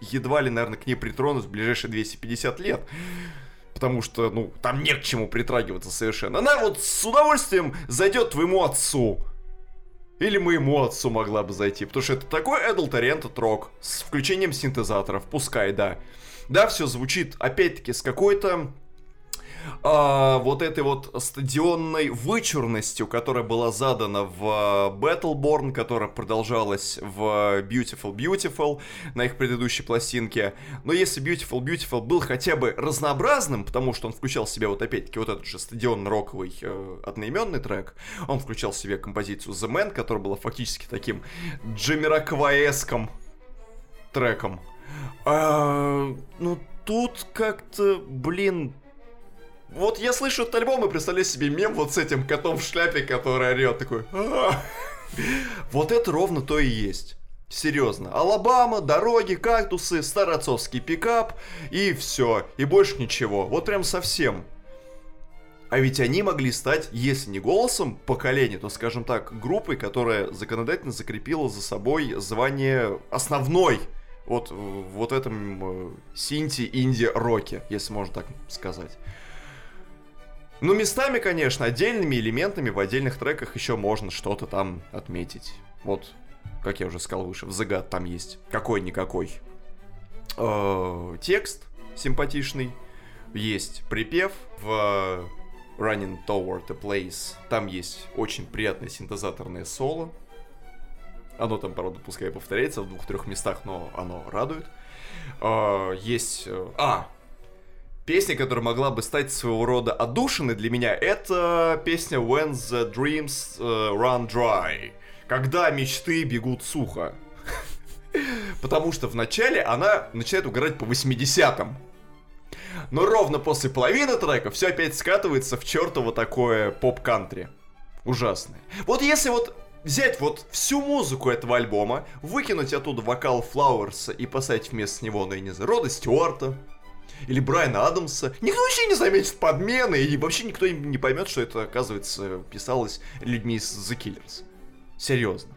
S2: едва ли, наверное, к ней притронусь в ближайшие 250 лет. Потому что, ну, там не к чему притрагиваться совершенно. Она вот с удовольствием зайдет твоему отцу. Или моему отцу могла бы зайти. Потому что это такой adult rock. С включением синтезаторов. Пускай, да. Да, все звучит, опять-таки, с какой-то а, вот этой вот стадионной вычурностью, которая была задана в Battleborn, которая продолжалась в Beautiful Beautiful на их предыдущей пластинке. Но если Beautiful Beautiful был хотя бы разнообразным, потому что он включал в себя вот опять-таки вот этот же стадионно-роковый э, одноименный трек, он включал в себе композицию The Man, которая была фактически таким джемиракваеском треком. А, ну, тут как-то, блин, вот я слышу этот альбом и представляю себе мем вот с этим котом в шляпе, который орет такой. «А!» вот это ровно то и есть. Серьезно. Алабама, дороги, кактусы, староцовский пикап и все. И больше ничего. Вот прям совсем. А ведь они могли стать, если не голосом поколения, то, скажем так, группой, которая законодательно закрепила за собой звание основной вот вот этом э, синти-инди-роке, если можно так сказать. Ну, местами, конечно, отдельными элементами в отдельных треках еще можно что-то там отметить. Вот, как я уже сказал выше, в загад там есть какой-никакой э, текст симпатичный, есть припев в Running Toward a Place, там есть очень приятное синтезаторное соло. Оно там, правда, пускай повторяется в двух-трех местах, но оно радует. Э, есть... Э, а, Песня, которая могла бы стать своего рода отдушиной для меня, это песня When the Dreams uh, Run Dry. Когда мечты бегут сухо. Потому что вначале она начинает угорать по 80-м. Но ровно после половины трека все опять скатывается в чертово такое поп-кантри. Ужасное. Вот если вот взять вот всю музыку этого альбома, выкинуть оттуда вокал Флауэрса и поставить вместо него, ну я не знаю, Рода Стюарта, или Брайана Адамса. Никто вообще не заметит подмены, и вообще никто не поймет, что это, оказывается, писалось людьми из The Killers. Серьезно.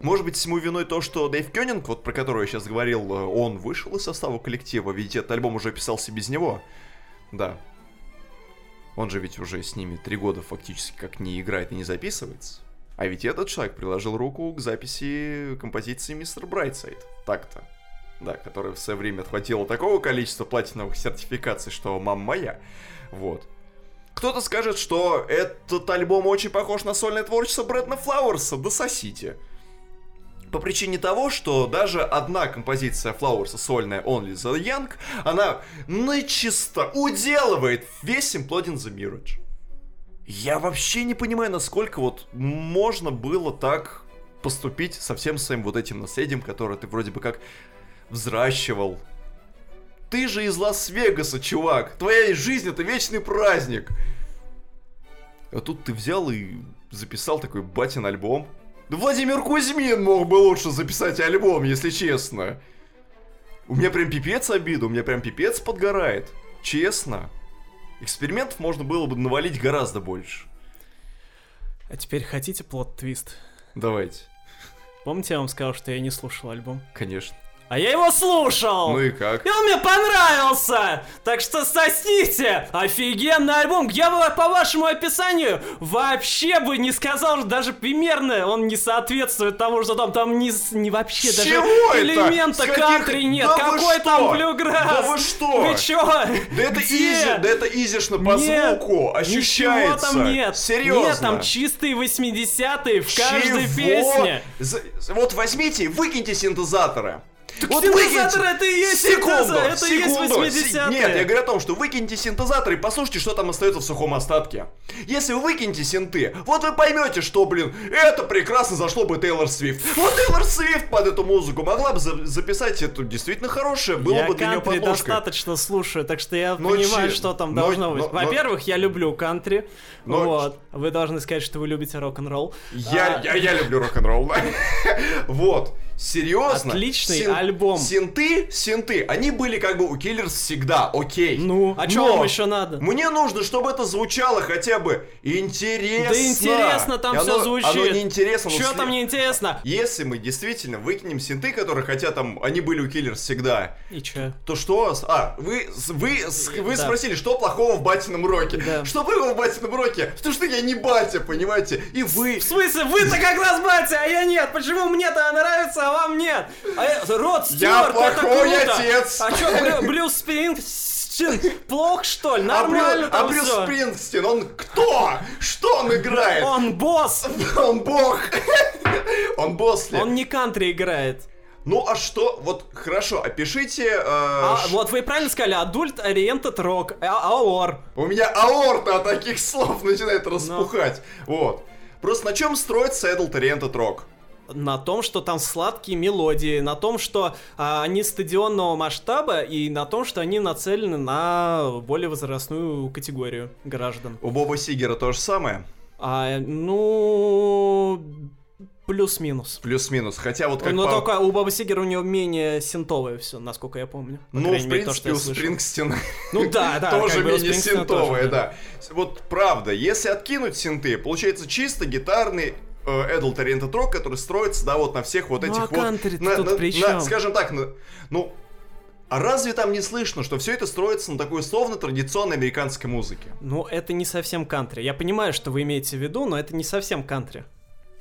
S2: Может быть, всему виной то, что Дэйв Кёнинг, вот про которого я сейчас говорил, э, он вышел из состава коллектива, ведь этот альбом уже писался без него. Да. Он же ведь уже с ними три года фактически как не играет и не записывается. А ведь этот человек приложил руку к записи композиции Мистер Брайтсайд. Так-то да, которая в свое время отхватила такого количества платиновых сертификаций, что мама моя. Вот. Кто-то скажет, что этот альбом очень похож на сольное творчество Брэдна Флауэрса, да сосите. По причине того, что даже одна композиция Флауэрса, сольная Only the Young, она начисто уделывает весь Imploding the Mirage. Я вообще не понимаю, насколько вот можно было так поступить со всем своим вот этим наследием, которое ты вроде бы как взращивал. Ты же из Лас-Вегаса, чувак. Твоя жизнь это вечный праздник. А тут ты взял и записал такой батин альбом. Да Владимир Кузьмин мог бы лучше записать альбом, если честно. У меня прям пипец обида, у меня прям пипец подгорает. Честно. Экспериментов можно было бы навалить гораздо больше.
S1: А теперь хотите plot twist?
S2: Давайте.
S1: Помните, я вам сказал, что я не слушал альбом?
S2: Конечно.
S1: А я его слушал!
S2: Ну и как?
S1: И он мне понравился! Так что сосните! Офигенный альбом! Я бы по вашему описанию вообще бы не сказал, даже примерно он не соответствует тому, что там, там не, не вообще даже
S2: Чего
S1: элемента
S2: это?
S1: кантри нет.
S2: Да
S1: Какой там блюграсс?
S2: Да вы что?
S1: Вы чё?
S2: Да это easy, да это изишно по
S1: Нет,
S2: звуку ощущается.
S1: Ничего там нет.
S2: Серьезно.
S1: Нет, там чистые 80-е в каждой
S2: Чего?
S1: песне.
S2: За- Вот возьмите, выкиньте синтезаторы. Вот
S1: синтезатор
S2: выкиньте-
S1: это и есть
S2: секунду,
S1: это и есть
S2: секунду.
S1: 80-е.
S2: Си- Нет, я говорю о том, что выкиньте синтезатор и послушайте, что там остается в сухом остатке. Если вы выкинете синты, вот вы поймете, что, блин, это прекрасно зашло бы Тейлор Свифт. Вот Тейлор Свифт под эту музыку могла бы за- записать это действительно хорошее, было
S1: я
S2: бы для нее
S1: кантри
S2: подложкой.
S1: достаточно слушаю, так что я
S2: Но
S1: понимаю,
S2: че-
S1: что там
S2: но-
S1: должно
S2: но-
S1: быть. Во-первых, я люблю кантри.
S2: Но-
S1: вот. Вы должны сказать, что вы любите рок-н-ролл.
S2: Я,
S1: А,
S2: я, я люблю рок-н-ролл. Вот. Серьезно.
S1: Отличный альбом.
S2: Синты, синты, они были как бы у Киллерс всегда, окей.
S1: Ну, а чё
S2: Но
S1: вам еще надо?
S2: Мне нужно, чтобы это звучало хотя бы интересно.
S1: Да интересно там
S2: И
S1: все
S2: оно-
S1: звучит.
S2: Оно неинтересно. сли-
S1: там неинтересно?
S2: Если мы действительно выкинем синты, которые хотя там, они были у Киллерс всегда,
S1: И чё?
S2: то что? А, вы, вы, вы
S1: Да.
S2: спросили, что плохого в батином роке?
S1: Да.
S2: Что плохого в батином роке? Потому что я не батя, понимаете? И вы...
S1: В смысле, вы-то как раз батя, а я нет. Почему мне-то нравится, а вам нет? А я- Род
S2: Я
S1: Стюарт, это
S2: плохой
S1: круто.
S2: отец.
S1: А Брю- Брюс Спринг... Спрингстин плох, что ли? Нормально
S2: а,
S1: там
S2: а Брюс
S1: всё.
S2: Спрингстин, он кто? Что он играет?
S1: Он босс!
S2: Он бог. Он босс ли?
S1: Он не кантри играет.
S2: Ну а что? Вот хорошо, опишите. э,
S1: А,
S2: ш-
S1: вот вы правильно сказали, адульт ориентед рок, аор.
S2: У меня аорта от таких слов начинает распухать. Вот. Просто на чем строится Adult Oriented Rock?
S1: На том, что там сладкие мелодии, на том, что а, они стадионного масштаба и на том, что они нацелены на более возрастную категорию граждан.
S2: У Боба Сигера то же самое?
S1: А, ну, плюс-минус.
S2: Плюс-минус. Хотя вот как
S1: Но
S2: по-
S1: только у Баба Сигера у него менее синтовое все, насколько я помню. По
S2: Ну, в
S1: мере, то, что
S2: принципе, у. Спрингстина
S1: Ну да, да.
S2: тоже менее
S1: тоже,
S2: да. Вот правда, если откинуть синты, получается чисто гитарный Adult Oriented Rock, который строится, да, вот на всех вот
S1: Ну,
S2: этих
S1: а
S2: вот... на- на- на-? Скажем так, на- ну... А разве там не слышно, что все это строится на такой условно традиционной американской музыке?
S1: Ну, это не совсем кантри. Я понимаю, что вы имеете в виду, но это не совсем кантри.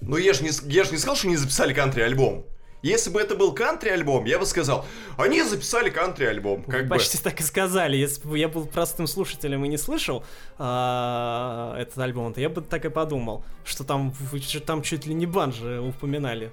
S2: Ну я же не, я ж не сказал, что они записали кантри-альбом. Если бы это был кантри-альбом, я бы сказал, они записали кантри-альбом. Как
S1: Вы
S2: бы.
S1: почти так и сказали. Если бы я был простым слушателем и не слышал а, этот альбом, то я бы так и подумал, что там, там чуть ли не банжи упоминали.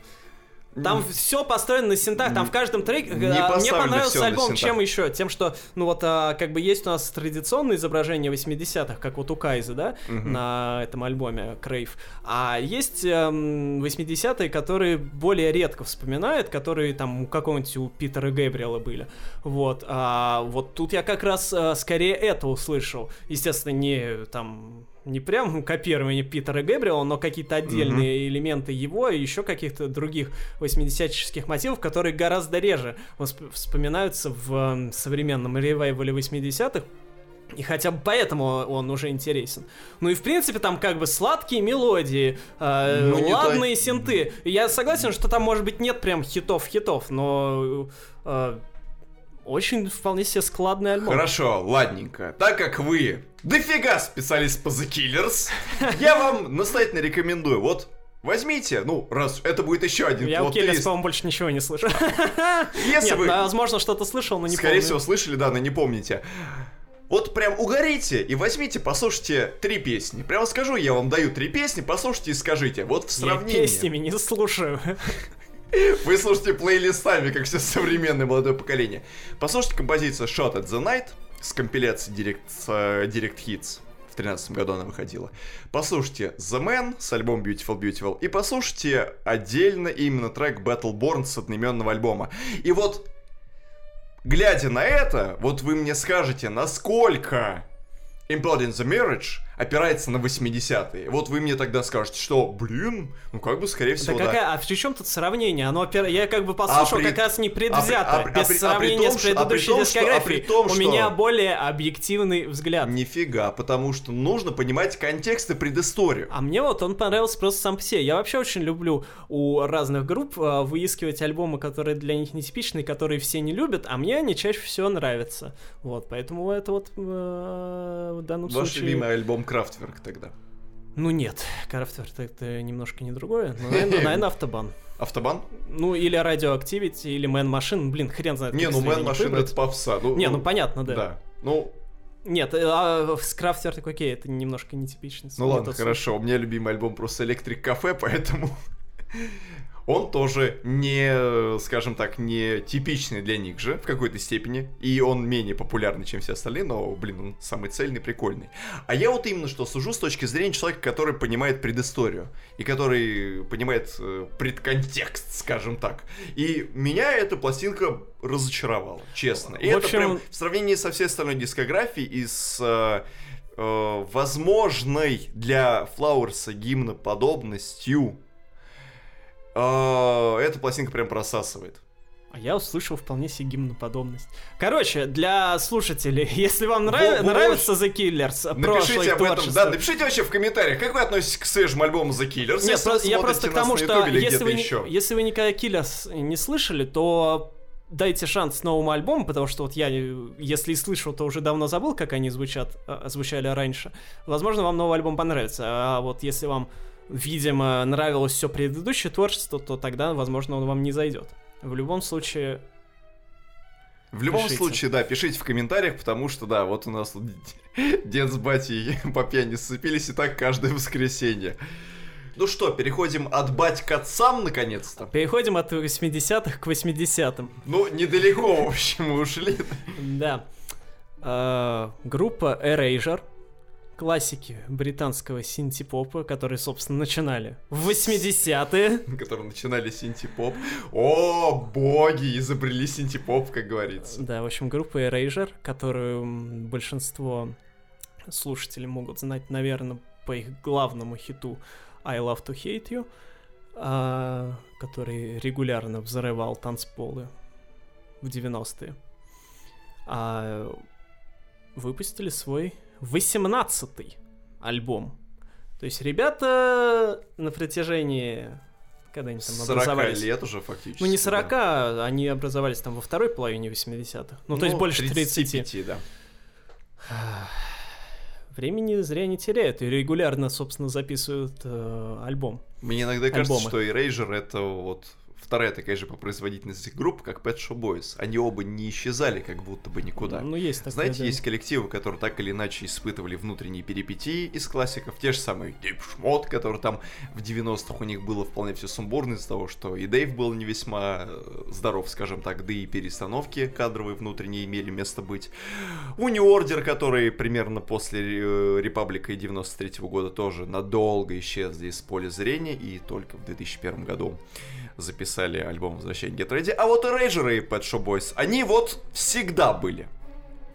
S1: Там все построено на синтах, там в каждом треке.
S2: Не
S1: а, Мне понравился альбом чем еще? Тем, что, ну вот, а, как бы есть у нас традиционные изображения 80-х, как вот у Кайза, да,
S2: Мгм.
S1: на этом альбоме Крейв. А есть эм, 80-е, которые более редко вспоминают, которые там у какого-нибудь у Питера Гэбриэла были. Вот. А вот тут я как раз э, скорее это услышал. Естественно, не там не прям копирование Питера Гэбриэла, но какие-то отдельные элементы его и еще каких-то других 80-ческих мотивов, которые гораздо реже вспоминаются в эм, современном ревайвале 80-х. И хотя бы поэтому он уже интересен. Ну и в принципе там как бы сладкие мелодии, э,
S2: Ну,
S1: ладные
S2: так.
S1: синты. Я согласен, что там может быть нет прям хитов-хитов, но э, очень вполне себе складный альбом.
S2: Хорошо, ладненько. Так как вы дофига специалист по The Killers, я вам настоятельно рекомендую. Вот возьмите, ну, раз это будет еще один
S1: Я у. Келлис, по-моему, больше ничего не слышу.
S2: Если
S1: Нет,
S2: вы,
S1: да, возможно, что-то слышал, но не
S2: скорее
S1: помню.
S2: всего, слышали, да, но не помните. Вот прям угорите и возьмите, послушайте три песни. Прямо скажу, я вам даю три песни, послушайте и скажите. Вот в
S1: Я
S2: сравнении...
S1: песнями не слушаю.
S2: Вы слушаете плейлистами, как все современное молодое поколение. Послушайте композицию Shot at the Night с компиляции Direct, э, Direct Hits. В 2013 году она выходила. Послушайте The Man с альбома Beautiful Beautiful. И послушайте отдельно именно трек Battleborn с одноименного альбома. И вот, глядя на это, вот вы мне скажете, насколько Imploding the Marriage опирается на 80-е. Вот вы мне тогда скажете, что, блин, ну как бы, скорее всего, да.
S1: какая, а при чем тут сравнение? Оно опер- Я как бы послушал
S2: А при-
S1: как раз непредвзято,
S2: а при- а при-
S1: без
S2: а при
S1: сравнения
S2: том,
S1: с
S2: что- а при
S1: предыдущей
S2: том, что- а
S1: дискографией.
S2: при том,
S1: У
S2: что-
S1: меня более объективный взгляд.
S2: Нифига, потому что нужно понимать контекст и предысторию.
S1: А мне вот он понравился просто сам по себе. Я вообще очень люблю у разных групп э, выискивать альбомы, которые для них нетипичные, которые все не любят, а мне они чаще всего нравятся. Вот, поэтому это вот э, в данном
S2: Ваш
S1: случае...
S2: любимый альбом Крафтверк тогда.
S1: Ну нет, Крафтверк это немножко не другое, но, наверное, наверное, Autobahn.
S2: Autobahn?
S1: Ну, или Radioactivity, или Man Machine, блин, хрен знает.
S2: Не, ну Man
S1: выбрать.
S2: это попса. Ну,
S1: Не, ну понятно, да.
S2: Да. Ну,
S1: Нет, э, а с Крафтверк окей, это немножко нетипично.
S2: ну ладно,
S1: случай.
S2: хорошо. У меня любимый альбом просто Electric Café, поэтому он тоже не, скажем так, не типичный для них же в какой-то степени. И он менее популярный, чем все остальные, но, блин, он самый цельный, прикольный. А я вот именно что сужу с точки зрения человека, который понимает предысторию. И который понимает э, предконтекст, скажем так. И меня эта пластинка разочаровала, честно. И
S1: В
S2: это
S1: общем-
S2: прям в сравнении со всей остальной дискографией и с э, э, возможной для Флауэрса гимноподобностью э, эта пластинка прям просасывает.
S1: А я услышал вполне себе гимноподобность. Короче, для слушателей, если вам нрав-
S2: во-
S1: нравится The Killers,
S2: Напишите об этом, да, напишите вообще в комментариях, как вы относитесь к свежему альбому The Killers.
S1: Нет,
S2: если
S1: просто- я просто к тому, что если вы,
S2: еще.
S1: если вы никогда Killers не слышали, то дайте шанс новому альбому, потому что вот я, если и слышал, то уже давно забыл, как они звучат, звучали раньше. Возможно, вам новый альбом понравится. А вот если вам, видимо, нравилось все предыдущее творчество, то тогда, возможно, он вам не зайдет. В любом случае,
S2: В любом
S1: Пишите.
S2: случае, да, пишите в комментариях, потому что, да, вот у нас дед с батей по пьяни сцепились и так каждое воскресенье. Ну что, переходим от бать к отцам, наконец-то?
S1: Переходим от 80-х к 80-м.
S2: Ну, недалеко, в общем, мы ушли.
S1: Да. Э, Группа Erasure, классики британского синтепопа, которые, собственно, начинали в 80-е.
S2: Которые начинали синтепоп. О, боги, изобрели синтепоп, как говорится.
S1: Да, в общем, группа Erasure, которую большинство слушателей могут знать, наверное, по их главному хиту I Love to Hate You, а, который регулярно взрывал танцполы в 90-е. А, выпустили свой 18-й альбом. То есть ребята на протяжении... Когда они там
S2: 40
S1: образовались?
S2: лет уже фактически.
S1: Ну, не
S2: да.
S1: 40, они образовались там во второй половине 80-х. Ну, то есть больше 30.
S2: 35, да.
S1: Времени зря не теряют и регулярно, собственно, записывают э, альбом.
S2: Мне иногда кажется,
S1: Альбомы.
S2: что Erasure это вот вторая такая же по производительности группа, как Pet Shop Boys. Они оба не исчезали как будто бы никуда.
S1: Ну, есть такое,
S2: Знаете,
S1: да.
S2: есть коллективы, которые так или иначе испытывали внутренние перипетии из классиков. Те же самые Deep Шмот, который там в 90-х у них было вполне все сумбурно из-за того, что и Дэйв был не весьма э, здоров, скажем так, да и перестановки кадровые внутренние имели место быть. У New Order, который примерно после э, Репаблика и 93 года тоже надолго исчезли из поля зрения и только в 2001 году записали альбом «Возвращение Get Ready». А вот Erasure и Pet Shop Boys, они вот всегда были.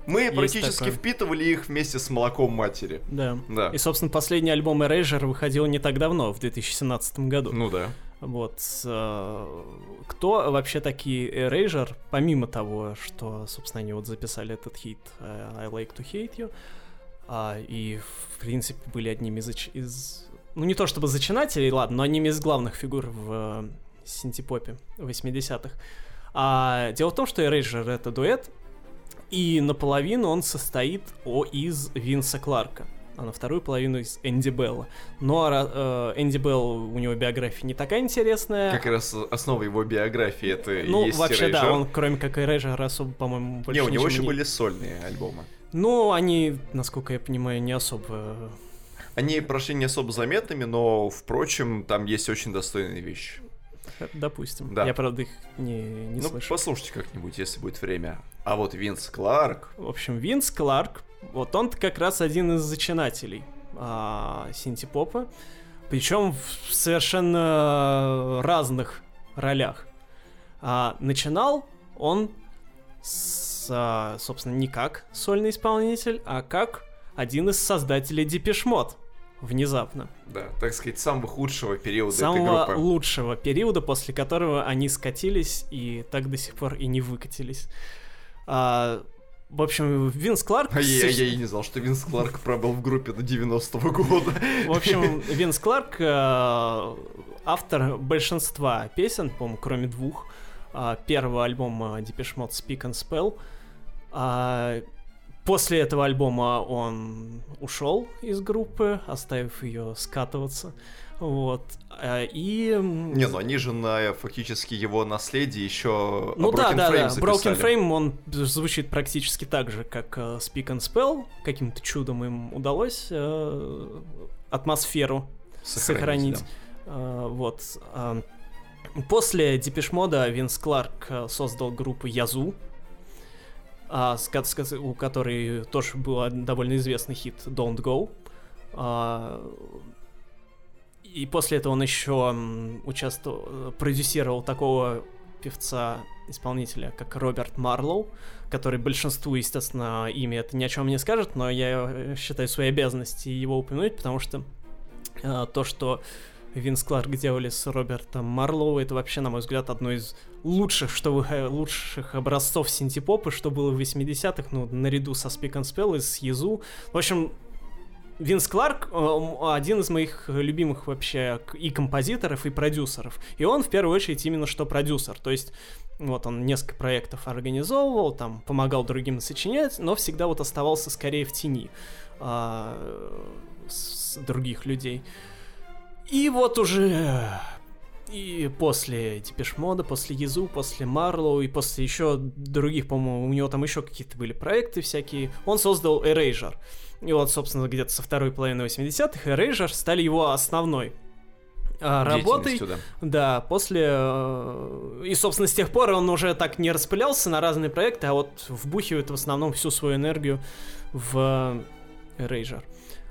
S2: Мы
S1: Есть
S2: практически
S1: такое.
S2: впитывали их вместе с молоком матери.
S1: Да.
S2: Да.
S1: И, собственно, последний альбом Erasure выходил не так давно, в 2017 году.
S2: Ну да.
S1: Вот. э, Кто вообще такие Erasure, помимо того, что, собственно, они вот записали этот хит э, I Like to Hate You, а, и, в принципе, были одними из, из- Ну, не то чтобы зачинателей, ладно, но одними из главных фигур в синтепопе 80-х. А, дело в том, что Erasure — это дуэт, и наполовину он состоит о, из Винса Кларка, а на вторую половину из Энди Белла. Но э, Энди Белл, у него биография не такая интересная.
S2: Как раз основа его биографии это
S1: ну,
S2: есть
S1: вообще, да,
S2: Erasure.
S1: он, кроме как Erasure, особо, по-моему, больше
S2: Не, у него еще
S1: не-
S2: были сольные альбомы.
S1: Ну, они, насколько я понимаю, не особо...
S2: Они прошли не особо заметными, но, впрочем, там есть очень достойные вещи.
S1: Допустим.
S2: Да.
S1: Я, правда, их не, не
S2: ну,
S1: слышал.
S2: послушайте как-нибудь, если будет время. А вот Винс Кларк,
S1: В общем, Винс Кларк, вот он как раз один из зачинателей а, синтепопа, причем в совершенно разных ролях. А, начинал он с, а, собственно, не как сольный исполнитель, а как один из создателей Депешмот. Внезапно.
S2: да, так сказать, самого худшего периода
S1: Самого
S2: этой группы.
S1: лучшего периода, после которого они скатились и так до сих пор и не выкатились. А, в общем, Винс Кларк...
S2: А я, я и не знал, что Винс Кларк пробыл в группе до 90-го года.
S1: В общем, Винс Кларк э, автор большинства песен, по-моему, кроме двух. А, Первого альбома Depeche Mode Speak and Spell. После этого альбома он ушел из группы, оставив ее скатываться. Вот. А, И...
S2: Не, ну они же на фактически его наследие еще
S1: ну да,
S2: Broken
S1: да,
S2: Frame
S1: да. Broken. Frame, он звучит практически так же, как э, Speak and Spell. Каким-то чудом им удалось э, атмосферу сохранить.
S2: да.
S1: А, вот. а, После Депешмода Винс Кларк а, создал группу Язу, а, у которой тоже был довольно известный хит Don't Go. А, И после этого он еще участвовал, продюсировал такого певца-исполнителя, как Роберт Марлоу, который большинству, естественно, имя это ни о чем не скажет, но я э, считаю своей обязанностью его упомянуть, потому что э, то, что Винс Кларк делали с Робертом Марлоу, это вообще, на мой взгляд, одно из лучших, что вы, э, лучших образцов синтепопа, что было в 80-х, ну, наряду со Speak and Spell и с Язу. В общем, Винс Кларк э, один из моих любимых вообще и композиторов, и продюсеров. И он в первую очередь именно что продюсер. То есть вот он несколько проектов организовывал, там помогал другим сочинять, но всегда вот оставался скорее в тени а, с других людей. И вот уже и после Депешмода, после Езу, после Марлоу и после еще других, по-моему, у него там еще какие-то были проекты всякие, он создал Erasure. И вот, собственно, где-то со второй половины 80-х Erasure стали его основной а, работой. Да. да, после... Э, и, собственно, с тех пор он уже так не распылялся на разные проекты, а вот вбухивает в основном всю свою энергию в Erasure.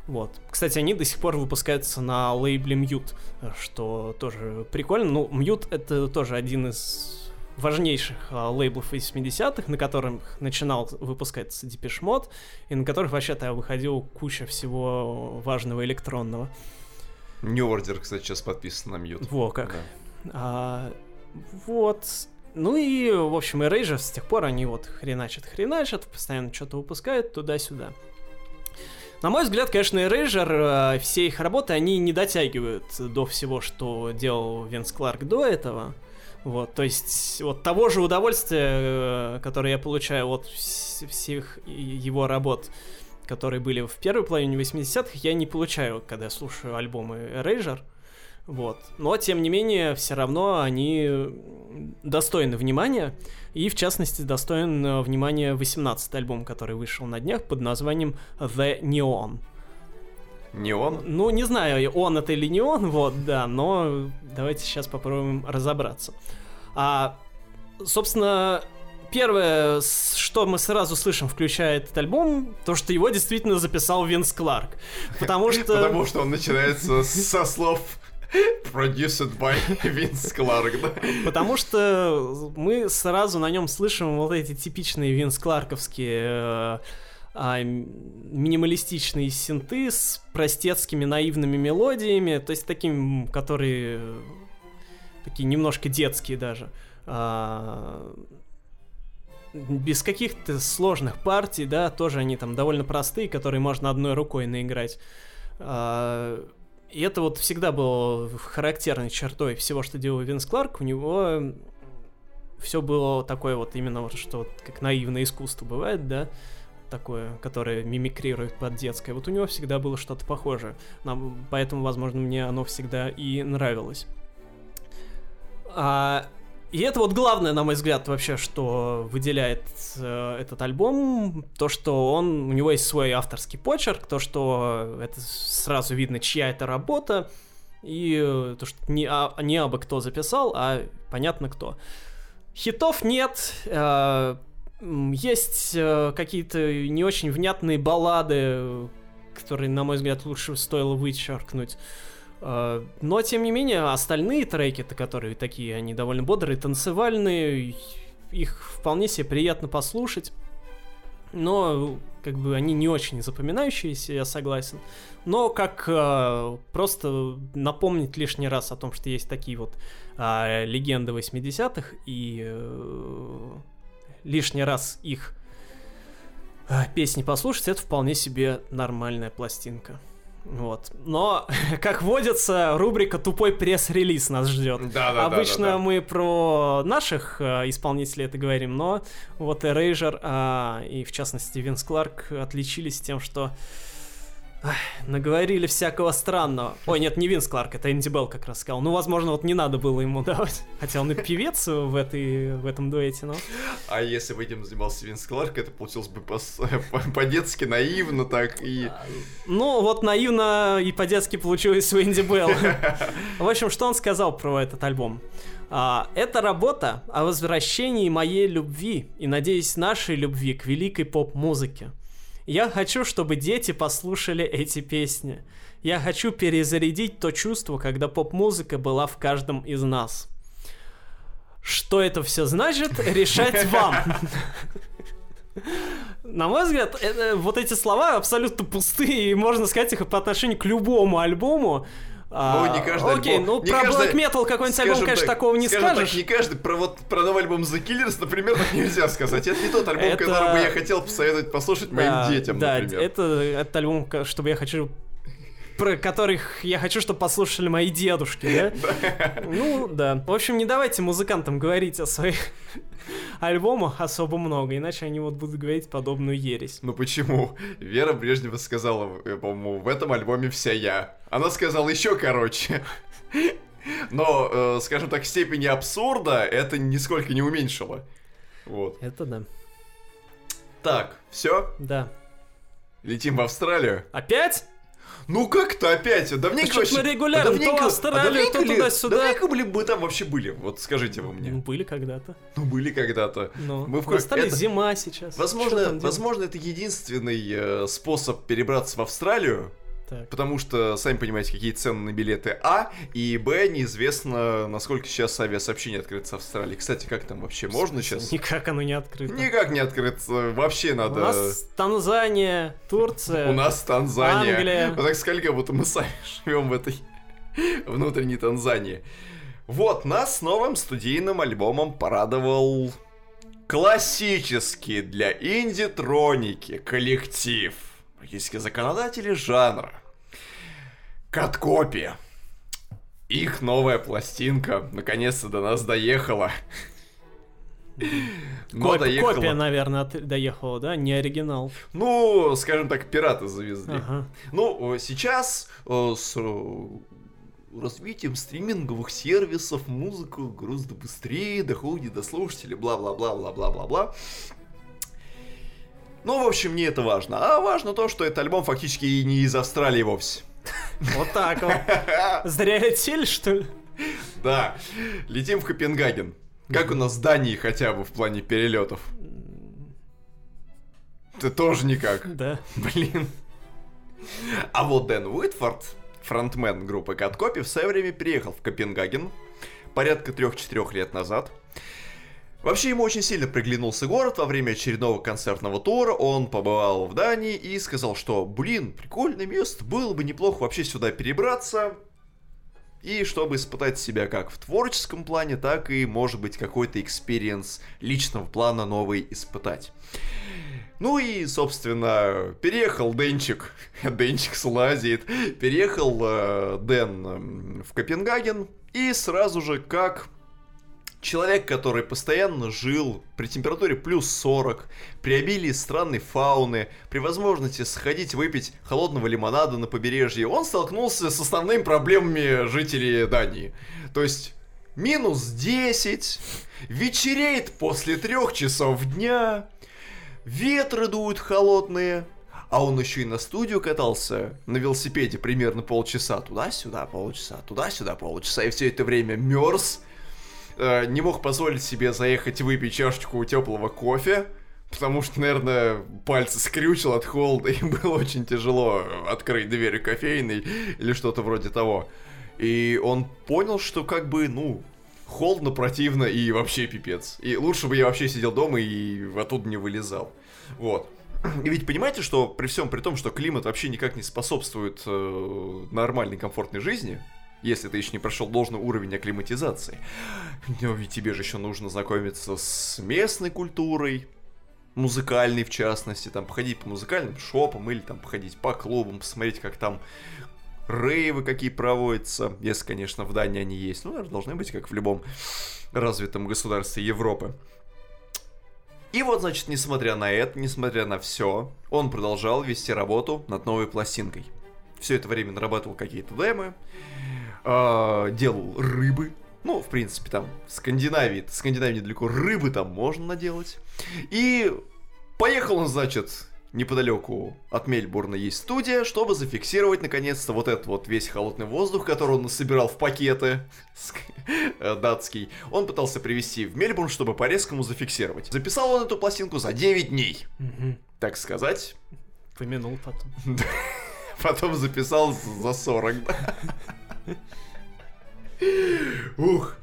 S1: Вот. Кстати, они до сих пор выпускаются на лейбле Mute, что тоже прикольно. Ну, Mute это тоже один из важнейших а, лейблов 80-х, на которых начинал выпускаться Depeche Mode, и на которых вообще-то выходил куча всего важного электронного.
S2: New Order, кстати, сейчас подписан на Mute.
S1: Во как. Да. А, вот. Ну и, в общем, Erasure с тех пор они вот хреначат, хреначат, постоянно что-то выпускают туда-сюда. На мой взгляд, конечно, Erasure, э, все их работы, они не дотягивают до всего, что делал Винс Кларк до этого. Вот, то есть, вот того же удовольствия, э, которое я получаю от всех его работ, которые были в первой половине 80-х, я не получаю, когда я слушаю альбомы Erasure. Вот. Но, тем не менее, все равно они достойны внимания. И, в частности, достоин э, внимания 18 альбом, который вышел на днях под названием The Neon.
S2: Неон?
S1: Ну, не знаю, он это или не он, вот, да, но давайте сейчас попробуем разобраться. А, собственно, первое, что мы сразу слышим, включая этот альбом, то, что его действительно записал Винс Кларк. Потому что...
S2: Потому что он начинается со слов Produced by Винс Кларк, да?
S1: Потому что мы сразу на нем слышим вот эти типичные Винс Кларковские э, а, минималистичные синты с простецкими наивными мелодиями, то есть такими, которые такие немножко детские даже. А, без каких-то сложных партий, да, тоже они там довольно простые, которые можно одной рукой наиграть. А, и это вот всегда было характерной чертой всего, что делал Винс Кларк. У него все было такое вот именно вот, что как наивное искусство бывает, да, такое, которое мимикрирует под детское. Вот у него всегда было что-то похожее. Нам, поэтому, возможно, мне оно всегда и нравилось. А и это вот главное, на мой взгляд, вообще, что выделяет э, этот альбом, то, что он, у него есть свой авторский почерк, то, что это сразу видно, чья это работа, и э, то, что не, а, не абы кто записал, а понятно кто. Хитов нет, э, есть э, какие-то не очень внятные баллады, которые, на мой взгляд, лучше стоило вычеркнуть. А, но, тем не менее, остальные треки-то, которые такие, они довольно бодрые, танцевальные, их вполне себе приятно послушать. Но, как бы, они не очень запоминающиеся, я согласен. Но как э, просто напомнить лишний раз о том, что есть такие вот э, легенды 80-х, и э, лишний раз их э, песни послушать, это вполне себе нормальная пластинка. Вот. Но, как водится, рубрика «Тупой пресс-релиз» нас ждет.
S2: Да, да,
S1: Обычно
S2: да, да, да.
S1: мы про наших э, исполнителей это говорим, но вот Erasure э, и, в частности, Винс Кларк отличились тем, что Ах, наговорили всякого странного. Ой, нет, не Винс Кларк, это Энди Белл как раз сказал. Ну, возможно, вот не надо было ему давать. Хотя он и певец в, этой, в этом дуэте, но...
S2: А если бы этим занимался Винс Кларк, это получилось бы по-детски по наивно так и...
S1: Ну, вот наивно и по-детски получилось у Энди Белл. В общем, что он сказал про этот альбом? А, это работа о возвращении моей любви и, надеюсь, нашей любви к великой поп-музыке. Я хочу, чтобы дети послушали эти песни. Я хочу перезарядить то чувство, когда поп-музыка была в каждом из нас. Что это все значит, решать вам. На мой взгляд, это, вот эти слова абсолютно пустые, и можно сказать их по отношению к любому альбому.
S2: А, ну, не каждый
S1: Окей,
S2: альбом,
S1: ну
S2: не
S1: про
S2: каждый,
S1: Black Metal какой-нибудь альбом, конечно,
S2: так,
S1: такого не скажешь.
S2: Так, не каждый, про вот про новый альбом The Killers, например, так нельзя сказать. Это не тот альбом,
S1: это...
S2: который бы я хотел посоветовать послушать
S1: да,
S2: моим детям,
S1: да,
S2: например.
S1: это, это альбом, чтобы я хочу про которых я хочу, чтобы послушали мои дедушки, да? Ну, да. В общем, не давайте музыкантам говорить о своих альбомах особо много, иначе они вот будут говорить подобную ересь.
S2: Ну почему? Вера Брежнева сказала, э, по-моему, в этом альбоме вся я. Она сказала еще короче. Но, э, скажем так, степени абсурда это нисколько не уменьшило. Вот.
S1: Это да.
S2: Так, все,
S1: Да.
S2: летим в Австралию.
S1: Опять?
S2: Ну как-то опять, давненько
S1: что-то мы регулярно, то
S2: давненько-
S1: Австралию,
S2: а
S1: то
S2: ли-
S1: туда-сюда.
S2: Давненько ли мы там вообще были? Вот скажите вы
S1: Ну,
S2: мне.
S1: были когда-то.
S2: Ну были когда-то.
S1: Но
S2: Мы в
S1: Австралии
S2: это-
S1: зима сейчас.
S2: Возможно, возможно, это единственный э, способ перебраться в Австралию,
S1: Так.
S2: потому что, сами понимаете, какие цены на билеты А, и Б, неизвестно, насколько сейчас авиасообщение открыто с Австралией. Кстати, как там вообще можно сейчас?
S1: Никак оно не открыто.
S2: Никак не открыто, вообще
S1: У
S2: надо...
S1: нас Танзания, Турция.
S2: У нас Танзания.
S1: Англия.
S2: Вот так сказали, как будто мы сами живем в этой внутренней Танзании. Вот, нас с новым студийным альбомом порадовал классический для инди-троники коллектив. Практически законодатели жанра. Каткопи. Их новая пластинка наконец-то до нас доехала. Но
S1: Коп-
S2: доехала.
S1: Копия, наверное, от- доехала, да? Не оригинал.
S2: Ну, скажем так, пираты завезли.
S1: Ага.
S2: Ну, сейчас э, с развитием стриминговых сервисов музыка гораздо быстрее доходит до слушателей, бла-бла-бла-бла-бла-бла-бла. Ну, в общем, не это важно. А важно то, что этот альбом фактически и не из Австралии вовсе.
S1: Вот так вот. Зря летели, что ли?
S2: Да, летим в Копенгаген. Как у нас с Данией хотя бы в плане перелетов? Ты тоже никак.
S1: Да.
S2: Блин. А вот Дэн Уитфорд, фронтмен группы Каткопи, в свое время переехал в Копенгаген порядка 3-4 лет назад. Вообще ему очень сильно приглянулся город во время очередного концертного тура. Он побывал в Дании и сказал, что, блин, прикольное место, было бы неплохо вообще сюда перебраться. И чтобы испытать себя как в творческом плане, так и, может быть, какой-то experience личного плана новый испытать. Ну и, собственно, переехал Денчик, Денчик слазит, переехал э, Дэн в Копенгаген, и сразу же, как человек, который постоянно жил при температуре плюс 40, при обилии странной фауны, при возможности сходить выпить холодного лимонада на побережье, он столкнулся с основными проблемами жителей Дании. То есть минус 10, вечереет после трех часов дня, ветры дуют холодные, а он еще и на студию катался на велосипеде примерно полчаса. Туда-сюда полчаса, туда-сюда полчаса. И все это время мерз. Э, Не мог позволить себе заехать выпить чашечку теплого кофе. Потому что, наверное, пальцы скрючил от холода, и было очень тяжело открыть дверь кофейной или что-то вроде того. И он понял, что как бы, ну, холодно, противно и вообще пипец. И лучше бы я вообще сидел дома и оттуда не вылезал. Вот. И ведь понимаете, что при всем при том, что климат вообще никак не способствует э, нормальной комфортной жизни, если ты еще не прошел должный уровень акклиматизации, но ведь тебе же еще нужно знакомиться с местной культурой, музыкальной в частности, там походить по музыкальным шопам или там походить по клубам, посмотреть, как там рейвы какие проводятся, если, конечно, в Дании они есть. Ну, наверное, должны быть, как в любом развитом государстве Европы. И вот, значит, несмотря на это, несмотря на все, он продолжал вести работу над новой пластинкой. Все это время нарабатывал какие-то демы, э, делал рыбы. Ну, в принципе, там в Скандинавии, в Скандинавии недалеко рыбы там можно наделать. И поехал он, значит, неподалеку от Мельбурна есть студия, чтобы зафиксировать наконец-то вот этот вот весь холодный воздух, который он насобирал в пакеты э, датский. Он пытался привезти в Мельбурн, чтобы по-резкому зафиксировать. Записал он эту пластинку за 9 дней, так сказать.
S1: Помянул потом.
S2: Потом записал за 40. Ух.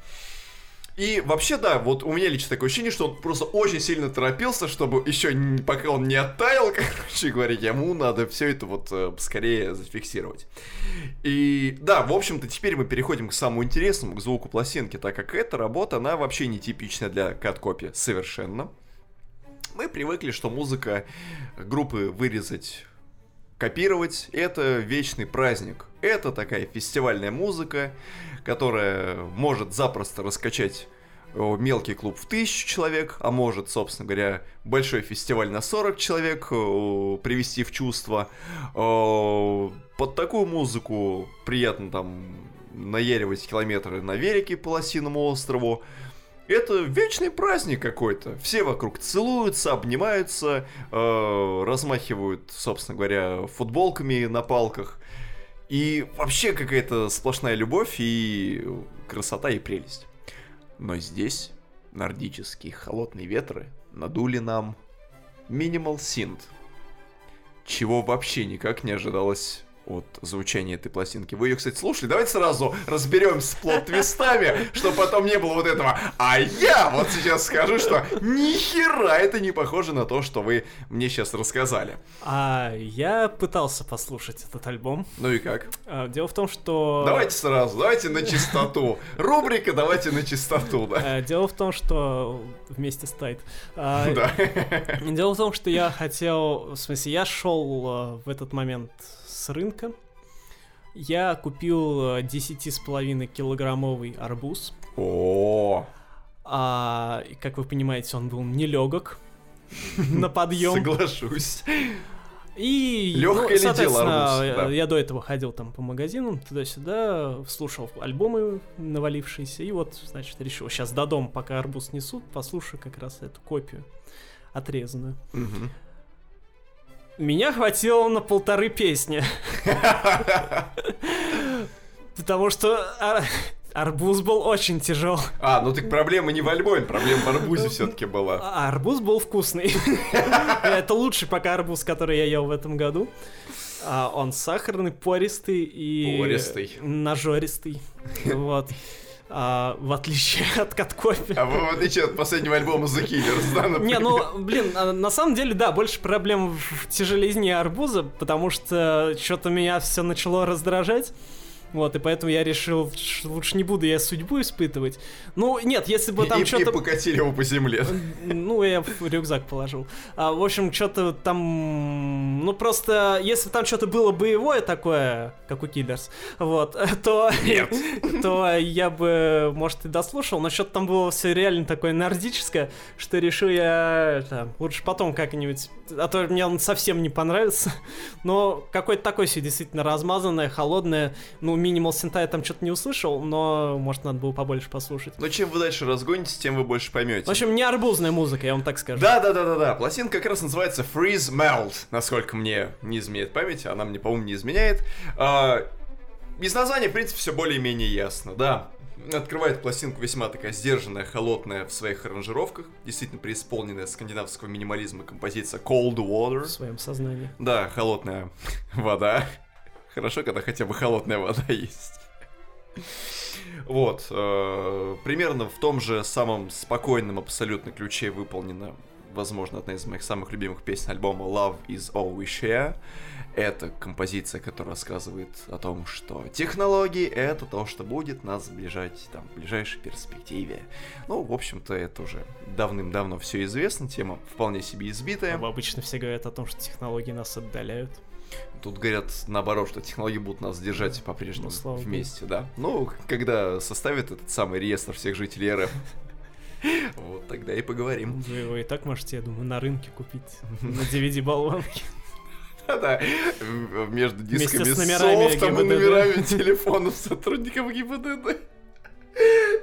S2: И вообще, да, вот у меня лично такое ощущение, что он просто очень сильно торопился, чтобы еще пока он не оттаял, короче говоря, ему надо все это вот э, скорее зафиксировать. И да, в общем-то, теперь мы переходим к самому интересному, к звуку пластинки, так как эта работа, она вообще нетипичная для кат-копи совершенно. Мы привыкли, что музыка группы вырезать копировать это вечный праздник. Это такая фестивальная музыка, которая может запросто раскачать о, мелкий клуб в тысячу человек, а может, собственно говоря, большой фестиваль на 40 человек о, привести в чувство. О, Под такую музыку приятно там наяривать километры на велике по Лосиному острову. Это вечный праздник какой-то. Все вокруг целуются, обнимаются, э, размахивают, собственно говоря, футболками на палках. И вообще какая-то сплошная любовь и красота и прелесть. Но здесь нордические холодные ветры надули нам Minimal Synth, чего вообще никак не ожидалось от звучания этой пластинки. Вы ее, кстати, слушали? Давайте сразу разберемся с плод-твистами, чтобы потом не было вот этого. А я вот сейчас скажу, что ни хера это не похоже на то, что вы мне сейчас рассказали.
S1: А я пытался послушать этот альбом.
S2: Ну и как?
S1: А, Дело в том, что...
S2: Давайте сразу, давайте на чистоту. Рубрика «Давайте на чистоту», да?
S1: А, Дело в том, что вместе с Тайт. А,
S2: Да.
S1: Дело в том, что я хотел, в смысле, я шел э, в этот момент с рынка. Я купил э, 10,5 килограммовый арбуз.
S2: О,
S1: А, как вы понимаете, он был нелегок на подъем.
S2: соглашусь.
S1: И,
S2: Лёгкое
S1: ну,
S2: ли дело
S1: соответственно,
S2: арбуз?
S1: я-
S2: Да.
S1: я до этого ходил там по магазинам, туда-сюда, слушал альбомы навалившиеся, и вот, значит, решил, сейчас до дома, пока арбуз несут, послушаю как раз эту копию отрезанную.
S2: Мгм.
S1: Меня хватило на полторы песни. Потому что арбуз был очень тяжел.
S2: А, ну так проблема не в альбоме, проблема в арбузе все-таки была.
S1: А арбуз был вкусный. Это лучший пока арбуз, который я ел в этом году. А Он сахарный, пористый и...
S2: Пористый.
S1: Нажористый. Вот. А, в отличие от Каткофе.
S2: А в отличие от последнего альбома The Killers, да,
S1: Не,
S2: например?
S1: ну, блин, а, на самом деле, да, больше проблем в тяжелизне арбуза, потому что что-то меня все начало раздражать. Вот, и поэтому я решил, лучше не буду я судьбу испытывать. Ну, нет, если бы там
S2: и, и
S1: что-то...
S2: покатили его по земле.
S1: Ну, я в рюкзак положил. А, в общем, что-то там... Ну, просто, если там что-то было боевое такое, как у Киллерс, вот, то...
S2: Нет.
S1: То я бы, может, и дослушал, но что-то там было все реально такое нордическое, что решил я... это, лучше потом как-нибудь... А то мне он совсем не понравится. Но какое-то такое все действительно размазанное, холодное. Ну, минимал синта я там что-то не услышал, но, может, надо было побольше послушать.
S2: Но чем вы дальше разгонитесь, тем вы больше поймете.
S1: В общем, не арбузная музыка, я вам так скажу.
S2: Да, да, да, да, да. Пластинка как раз называется Freeze Melt, насколько мне не изменяет память, она мне, по-моему, не изменяет. А, из названия, в принципе, все более-менее ясно, да. Открывает пластинку весьма такая сдержанная, холодная в своих аранжировках, действительно преисполненная скандинавского минимализма композиция Cold Water.
S1: В своем сознании.
S2: Да, холодная вода. Хорошо, когда хотя бы холодная вода есть. Вот, э, примерно в том же самом спокойном абсолютно ключе выполнена, возможно, одна из моих самых любимых песен альбома Love is All We Share. Это композиция, которая рассказывает о том, что технологии — это то, что будет нас сближать там, в ближайшей перспективе. Ну, в общем-то, это уже давным-давно все известно, тема вполне себе избитая.
S1: Обычно все говорят о том, что технологии нас отдаляют.
S2: Тут говорят наоборот, что технологии будут нас держать по-прежнему
S1: Ну, слава богу.
S2: вместе, да. Ну, когда составят этот самый реестр всех жителей РФ, вот тогда и поговорим.
S1: Вы его и так можете, я думаю, на рынке купить. На DVD-болванке.
S2: Да, между
S1: Вместе
S2: дисками софтом и номерами телефонов сотрудников ГИБДД.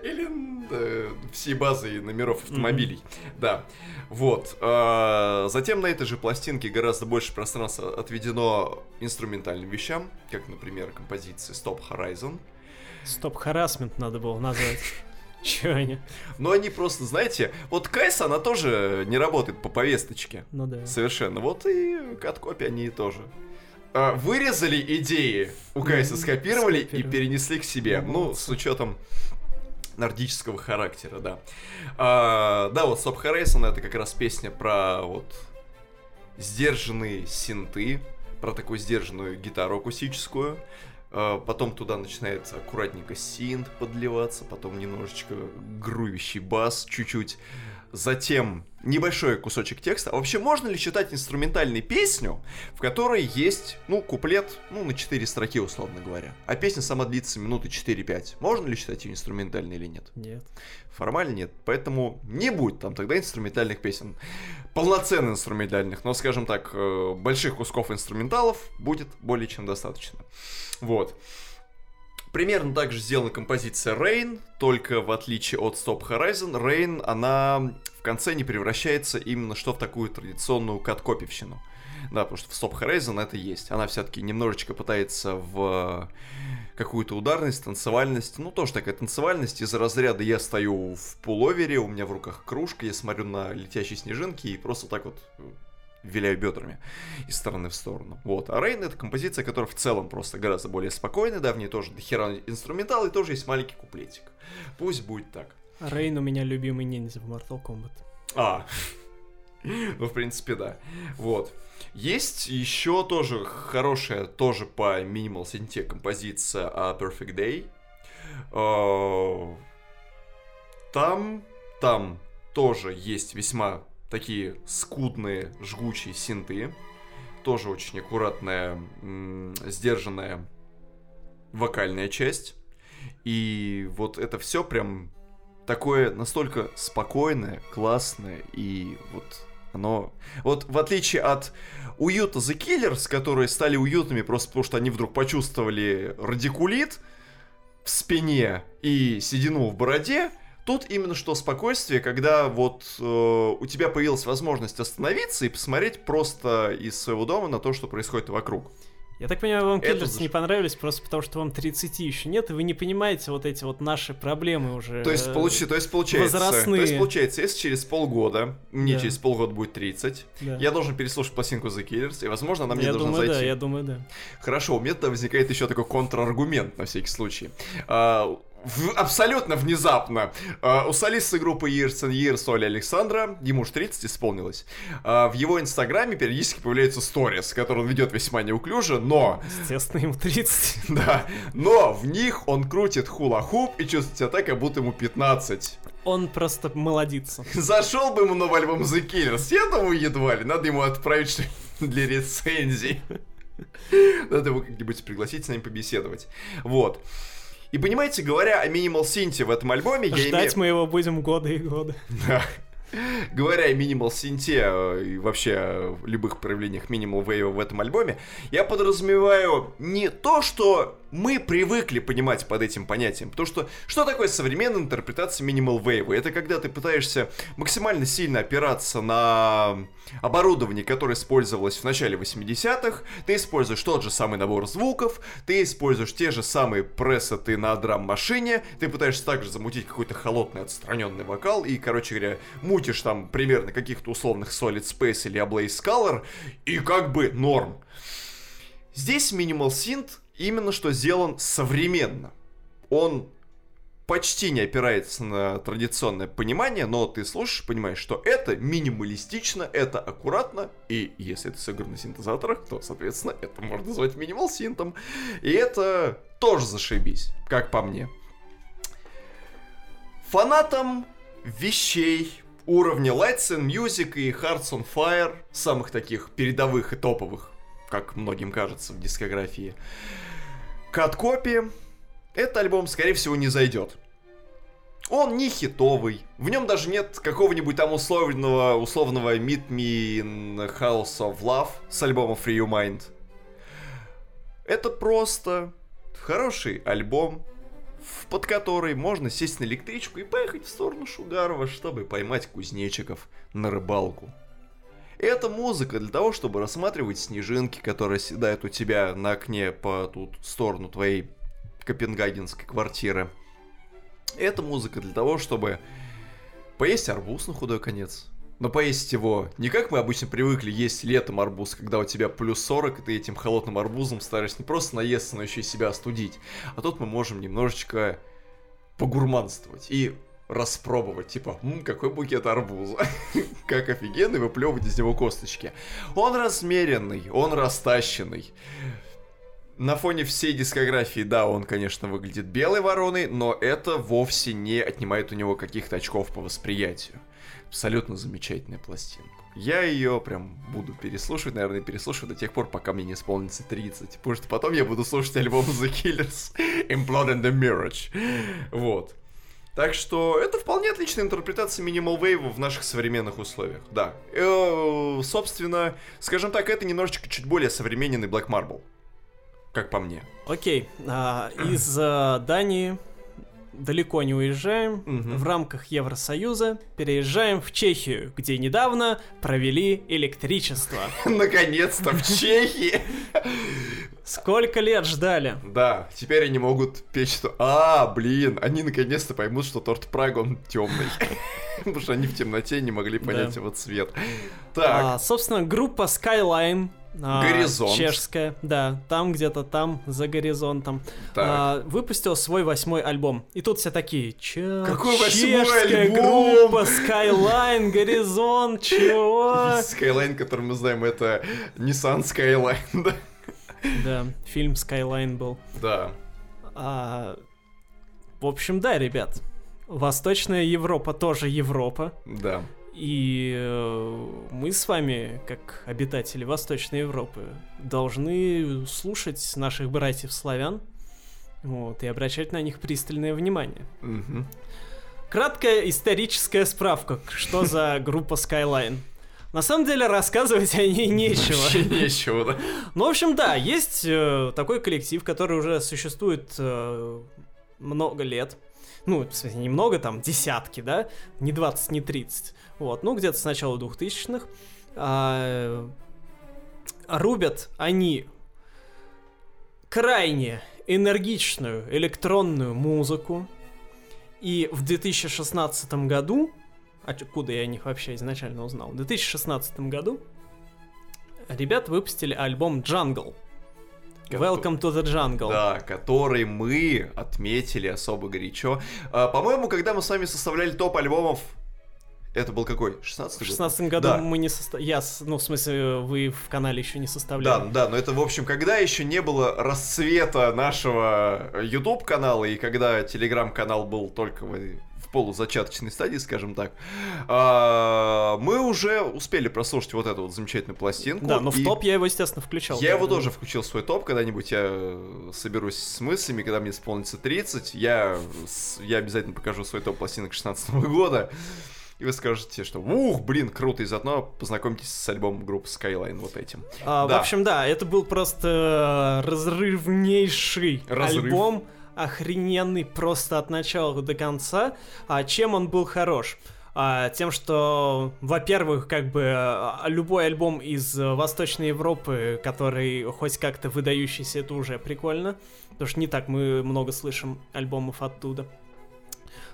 S2: Или да, всей базой номеров автомобилей. Да. Вот. А, Затем на этой же пластинке гораздо больше пространства отведено инструментальным вещам, как, например, композиции Stop Horizon.
S1: Стоп-харасмент надо было назвать. Че они?
S2: Но они просто, знаете, вот Кайс, она тоже не работает по повесточке.
S1: Ну да.
S2: Совершенно. Вот и кат-копи они тоже. А, Вырезали идеи у Кайса,
S1: Мгм.
S2: скопировали и
S1: Скопировали.
S2: перенесли к себе.
S1: Ну,
S2: Ну, с учетом нордического характера, да. А, да, вот Стоп Horizon это как раз песня про вот сдержанные синты, про такую сдержанную гитару акустическую. А, Потом туда начинает аккуратненько синт подливаться, потом немножечко грувящий бас чуть-чуть. Затем небольшой кусочек текста. А вообще, можно ли считать инструментальной песню, в которой есть, ну, куплет, ну, на 4 строки, условно говоря. А песня сама длится минуты 4-5. Можно ли считать ее инструментальной или нет?
S1: Нет.
S2: Формально нет. Поэтому не будет там тогда инструментальных песен. Полноценно инструментальных, но, скажем так, э, больших кусков инструменталов будет более чем достаточно. Вот. Примерно так же сделана композиция Rain, только в отличие от Stop Horizon, Rain, она в конце не превращается именно что в такую традиционную каткопивщину. Да, потому что в Stop Horizon это есть. Она все-таки немножечко пытается в какую-то ударность, танцевальность. Ну, тоже такая танцевальность из разряда я стою в пуловере, у меня в руках кружка, я смотрю на летящие снежинки и просто так вот виляю бедрами из стороны в сторону. Вот. А Рейн это композиция, которая в целом просто гораздо более спокойная, да, в ней тоже дохера инструментал и тоже есть маленький куплетик. Пусть будет так.
S1: Рейн у меня любимый ниндзя в Mortal Kombat.
S2: А, ну, в принципе, да. Вот. Есть еще тоже хорошая, тоже по Minimal Синте композиция а Perfect Day. А, там, там тоже есть весьма такие скудные, жгучие синты. Тоже очень аккуратная, сдержанная вокальная часть. И вот это все прям такое настолько спокойное, классное и вот оно... Вот в отличие от уюта The Killers, которые стали уютными просто потому, что они вдруг почувствовали радикулит в спине и седину в бороде, Тут именно что спокойствие, когда вот э, у тебя появилась возможность остановиться и посмотреть просто из своего дома на то, что происходит вокруг.
S1: Я так понимаю, вам Киллерс не понравились просто потому, что вам 30 еще нет, и вы не понимаете вот эти вот наши проблемы уже.
S2: То есть, получ... то есть получается, возрастные. То есть получается, если через полгода, мне да. через полгода будет 30, да. я должен переслушать пластинку The Killers, и, возможно, она мне
S1: я
S2: должна
S1: думаю,
S2: зайти.
S1: Да, я думаю, да.
S2: Хорошо, у меня тогда возникает еще такой контраргумент на всякий случай. А, в, абсолютно внезапно. Uh, у солиста группы Years and Years Оли Александра, ему уж 30 исполнилось, uh, в его инстаграме периодически появляются сторис, которые он ведет весьма неуклюже, но...
S1: Естественно, ему 30.
S2: Да, но в них он крутит хула-хуп и чувствует себя так, как будто ему 15.
S1: Он просто молодится.
S2: Зашел бы ему новый альбом The Killers, я думаю, едва ли. Надо ему отправить что для рецензий. Надо его как-нибудь пригласить с нами побеседовать. Вот. И понимаете, говоря о Minimal Синте в этом альбоме,
S1: Ждать я имею... мы его будем годы и годы.
S2: Да. Говоря о Minimal Синте э, и вообще о любых проявлениях Minimal Wave в этом альбоме, я подразумеваю не то, что мы привыкли понимать под этим понятием. Потому что что такое современная интерпретация Minimal Wave? Это когда ты пытаешься максимально сильно опираться на оборудование, которое использовалось в начале 80-х, ты используешь тот же самый набор звуков, ты используешь те же самые пресеты на драм-машине, ты пытаешься также замутить какой-то холодный отстраненный вокал и, короче говоря, мутишь там примерно каких-то условных Solid Space или Ablaze Color, и как бы норм. Здесь Minimal Synth именно что сделан современно. Он почти не опирается на традиционное понимание, но ты слушаешь, понимаешь, что это минималистично, это аккуратно, и если это сыграно на синтезаторах, то, соответственно, это можно назвать минимал синтом. И это тоже зашибись, как по мне. Фанатам вещей уровня Lights and Music и Hearts on Fire, самых таких передовых и топовых, как многим кажется в дискографии, Каткопи, этот альбом, скорее всего, не зайдет. Он не хитовый. В нем даже нет какого-нибудь там условного, условного Meet Me in House of Love с альбома Free Your Mind. Это просто хороший альбом, под который можно сесть на электричку и поехать в сторону Шугарова, чтобы поймать кузнечиков на рыбалку. Это музыка для того, чтобы рассматривать снежинки, которые седают у тебя на окне по ту сторону твоей копенгагенской квартиры. Это музыка для того, чтобы поесть арбуз на худой конец. Но поесть его не как мы обычно привыкли есть летом арбуз, когда у тебя плюс 40, и ты этим холодным арбузом стараешься не просто наесться, но еще и себя остудить. А тут мы можем немножечко погурманствовать. И распробовать, типа, М, какой букет арбуза, как офигенный, выплевывать из него косточки. Он размеренный, он растащенный. На фоне всей дискографии, да, он, конечно, выглядит белой вороной, но это вовсе не отнимает у него каких-то очков по восприятию. Абсолютно замечательная пластинка. Я ее прям буду переслушивать, наверное, переслушивать до тех пор, пока мне не исполнится 30. Потому что потом я буду слушать альбом The Killers, Implode and the Mirage. Вот. Так что это вполне отличная интерпретация Minimal Wave в наших современных условиях. Да. Э, собственно, скажем так, это немножечко чуть более современный Black Marble. Как по мне.
S1: Окей, а, из а, Дании далеко не уезжаем.
S2: Мгм.
S1: В рамках Евросоюза переезжаем в Чехию, где недавно провели электричество.
S2: Наконец-то в Чехии.
S1: Сколько лет ждали?
S2: Да, теперь они могут печь, что... А, блин, они наконец-то поймут, что торт Прага, он темный. Потому что они в темноте не могли понять его цвет.
S1: А,
S2: Так,
S1: собственно, группа Skyline. А,
S2: Горизонт.
S1: Чешская, да, там где-то там, за горизонтом.
S2: так.
S1: а, выпустил свой восьмой альбом. И тут все такие, чё?
S2: Какой восьмой
S1: чешская
S2: альбом?»
S1: группа, Skyline, Горизонт, чего?
S2: Skyline, который мы знаем, это Nissan Skyline, да?
S1: Да, фильм Skyline был.
S2: Да.
S1: А, в общем, да, ребят. Восточная Европа тоже Европа.
S2: Да.
S1: И э, мы с вами, как обитатели Восточной Европы, должны слушать наших братьев-славян вот, и обращать на них пристальное внимание. Краткая историческая справка, что за группа Skyline. На самом деле рассказывать о ней нечего.
S2: Вообще нечего, да?
S1: Ну, в общем, да, есть э, такой коллектив, который уже существует э, много лет. Ну, в смысле, немного, там, десятки, да? Не 20, не 30. Вот, ну, где-то с начала 2000-х. А, рубят они крайне энергичную электронную музыку. И в 2016 году, откуда я о них вообще изначально узнал, в 2016 году ребята выпустили альбом Jungle. Welcome to the Jungle.
S2: Да, который мы отметили особо горячо. А, По-моему, когда мы с вами составляли топ альбомов, это был какой? 16
S1: В
S2: год?
S1: 16 году
S2: Да.
S1: мы не состав... Я, ну, в смысле, вы в канале еще не
S2: Да,
S1: составляли.
S2: да, но это, в общем, когда еще не было расцвета нашего YouTube канала и когда телеграм-канал был только в, в полузачаточной стадии, скажем так, а, мы уже успели прослушать вот эту вот замечательную пластинку.
S1: Да, но в топ я его, естественно, включал.
S2: Я его
S1: когда-
S2: тоже включил в свой топ, когда-нибудь я э, соберусь с мыслями, когда мне исполнится 30, я, я обязательно покажу свой топ пластинок 16 года. И вы скажете, что ух, блин, круто, и заодно познакомьтесь с альбомом группы Skyline вот этим.
S1: А,
S2: Да.
S1: В общем, да, это был просто э, разрывнейший
S2: Разрыв.
S1: альбом, охрененный просто от начала до конца. А чем он был хорош? А, тем, что, во-первых, как бы а, любой альбом из э, Восточной Европы, который хоть как-то выдающийся, это уже прикольно. Потому что не так мы много слышим альбомов оттуда.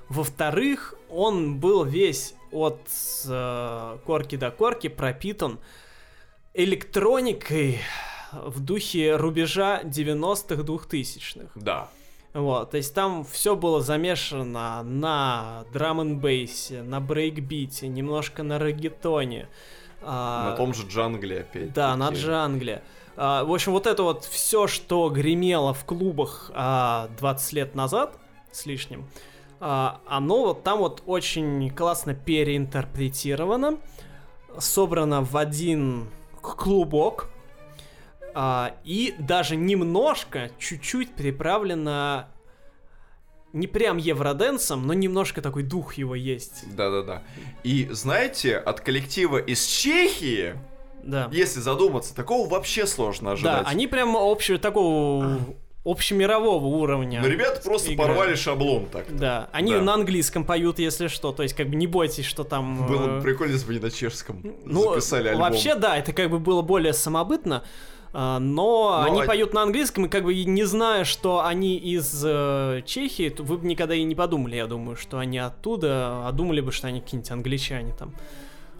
S1: Во-вторых, он был весь от э, корки до корки пропитан электроникой в духе рубежа 90-х, 2000-х.
S2: Да.
S1: Вот, то есть там все было замешано на драм н бейсе на брейкбите, немножко на регетоне. а,
S2: На том же джангле опять.
S1: да, на джангле. А, в общем, вот это вот все, что гремело в клубах а, 20 лет назад с лишним, а, оно вот там вот очень классно переинтерпретировано, собрано в один клубок, а, и даже немножко, чуть-чуть приправлено не прям евроденсом, но немножко такой дух его есть.
S2: Да-да-да. И знаете, от коллектива из Чехии,
S1: Да.
S2: если задуматься, такого вообще сложно
S1: Да,
S2: ожидать.
S1: они прям общего такого общемирового уровня.
S2: Но ребята просто
S1: играют.
S2: порвали шаблон так.
S1: Да, они
S2: Да.
S1: на английском поют, если что, то есть как бы не бойтесь, что там...
S2: Было
S1: э,
S2: бы прикольно, если бы они на чешском
S1: ну,
S2: записали альбом.
S1: вообще, да, это как бы было более самобытно, а, но,
S2: Но
S1: они
S2: а-
S1: поют на английском, и как бы не зная, что они из э, Чехии, вы бы никогда и не подумали, я думаю, что они оттуда, а думали бы, что они какие-нибудь англичане там.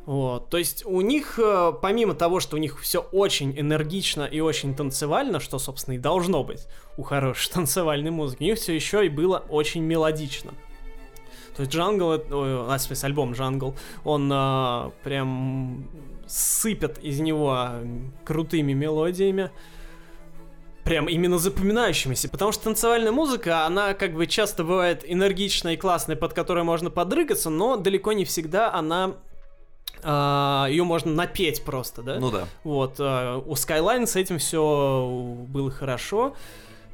S1: Вот, то есть у них, э, помимо того, что у них все очень энергично и очень танцевально, что, собственно, и должно быть у хорошей танцевальной музыки, у них все еще и было очень мелодично. То есть Jungle, ой, а, в смысле, альбом Jungle, он а, прям сыпет из него а, крутыми мелодиями, прям именно запоминающимися, потому что танцевальная музыка, она как бы часто бывает энергичной и классной, под которой можно подрыгаться, но далеко не всегда она ее можно напеть просто, да?
S2: Ну да.
S1: Вот, э, у Skyline с этим все было хорошо.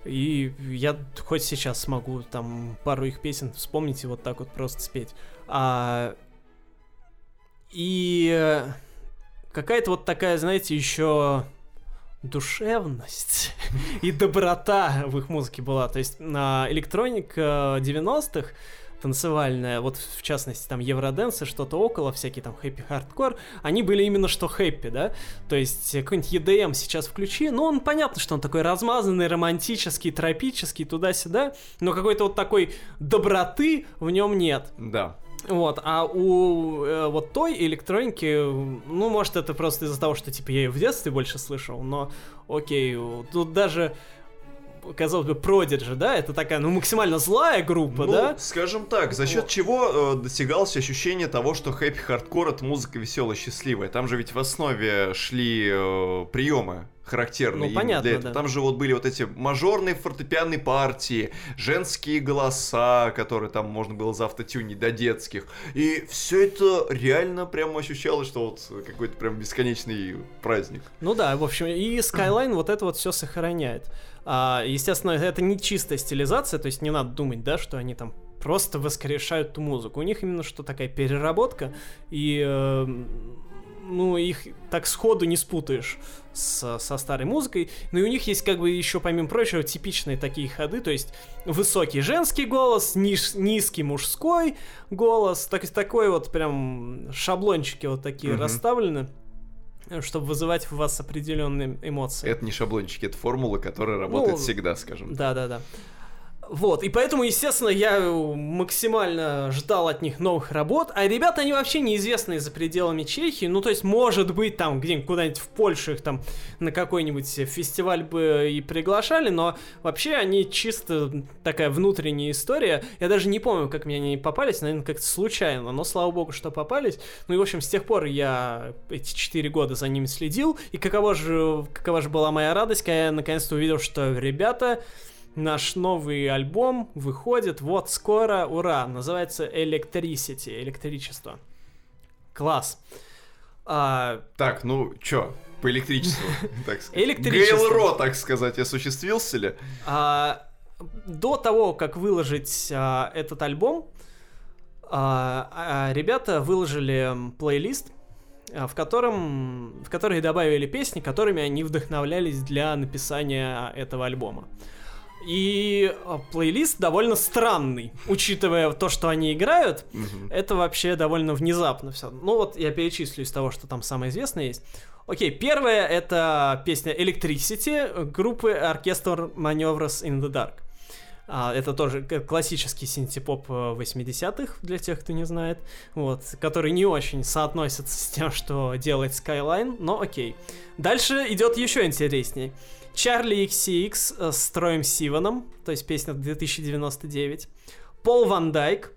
S1: И я хоть сейчас смогу там пару их песен вспомнить и вот так вот просто спеть. А, и какая-то вот такая, знаете, еще душевность и доброта в их музыке была. То есть на электроника 90-х танцевальная, вот в частности там Евроденс и что-то около, всякие там хэппи хардкор, они были именно что хэппи, да? То есть какой-нибудь EDM сейчас включи, ну он понятно, что он такой размазанный, романтический, тропический, туда-сюда, но какой-то вот такой доброты в нем нет.
S2: Да.
S1: Вот, а у э, вот той электроники, ну, может, это просто из-за того, что, типа, я ее в детстве больше слышал, но, окей, тут даже казалось бы, Prodigy, да, это такая, ну, максимально злая группа,
S2: ну,
S1: да?
S2: скажем так, за счет чего э, достигалось ощущение того, что happy hardcore это музыка веселая, счастливая. Там же ведь в основе шли э, приемы характерные
S1: ну, понятно,
S2: для этого.
S1: Да.
S2: Там же вот были вот эти мажорные фортепианные партии, женские голоса, которые там можно было заавтотюнить до детских. И все это реально прямо ощущалось, что вот какой-то прям бесконечный праздник.
S1: Ну да, в общем, и Skyline вот это вот все сохраняет. А, естественно, это не чистая стилизация, то есть не надо думать, да, что они там просто воскрешают ту музыку. У них именно что такая переработка, и э, ну, их так сходу не спутаешь с, со старой музыкой. Ну и у них есть, как бы, еще, помимо прочего, типичные такие ходы, то есть высокий женский голос, ниж, низкий мужской голос, так, такой вот прям шаблончики вот такие mm-hmm. расставлены чтобы вызывать в вас определенные эмоции.
S2: Это не шаблончики, это формула, которая работает ну, всегда, скажем.
S1: Да, да, да. Вот, и поэтому, естественно, я максимально ждал от них новых работ, а ребята, они вообще неизвестные за пределами Чехии, ну, то есть, может быть, там, где-нибудь куда-нибудь в Польшу их там на какой-нибудь фестиваль бы и приглашали, но вообще они чисто такая внутренняя история, я даже не помню, как мне они попались, наверное, как-то случайно, но, слава богу, что попались, ну, и, в общем, с тех пор я эти четыре года за ними следил, и каково же, какова же была моя радость, когда я наконец-то увидел, что ребята Наш новый альбом выходит вот скоро, ура! Называется Electricity, электричество. Класс.
S2: А... Так, ну чё, по электричеству, так
S1: сказать. Электричество.
S2: ГЛРО, так сказать, осуществился ли?
S1: А, до того, как выложить а, этот альбом, а, а, ребята выложили плейлист, а, в котором, в который добавили песни, которыми они вдохновлялись для написания этого альбома. И а, плейлист довольно странный, учитывая то, что они играют. Это вообще довольно внезапно все. Ну вот я перечислю из того, что там самое известное есть. Окей, первая это песня Electricity группы Orchestra Maneuvers in the Dark. А, это тоже классический синтепоп 80-х, э, для тех, кто не знает, вот, который не очень соотносится с тем, что делает Skyline, но окей. Дальше идет еще интереснее. Charli XCX э, с Троем Сиваном, то есть песня 2099. Пол Ван Дайк,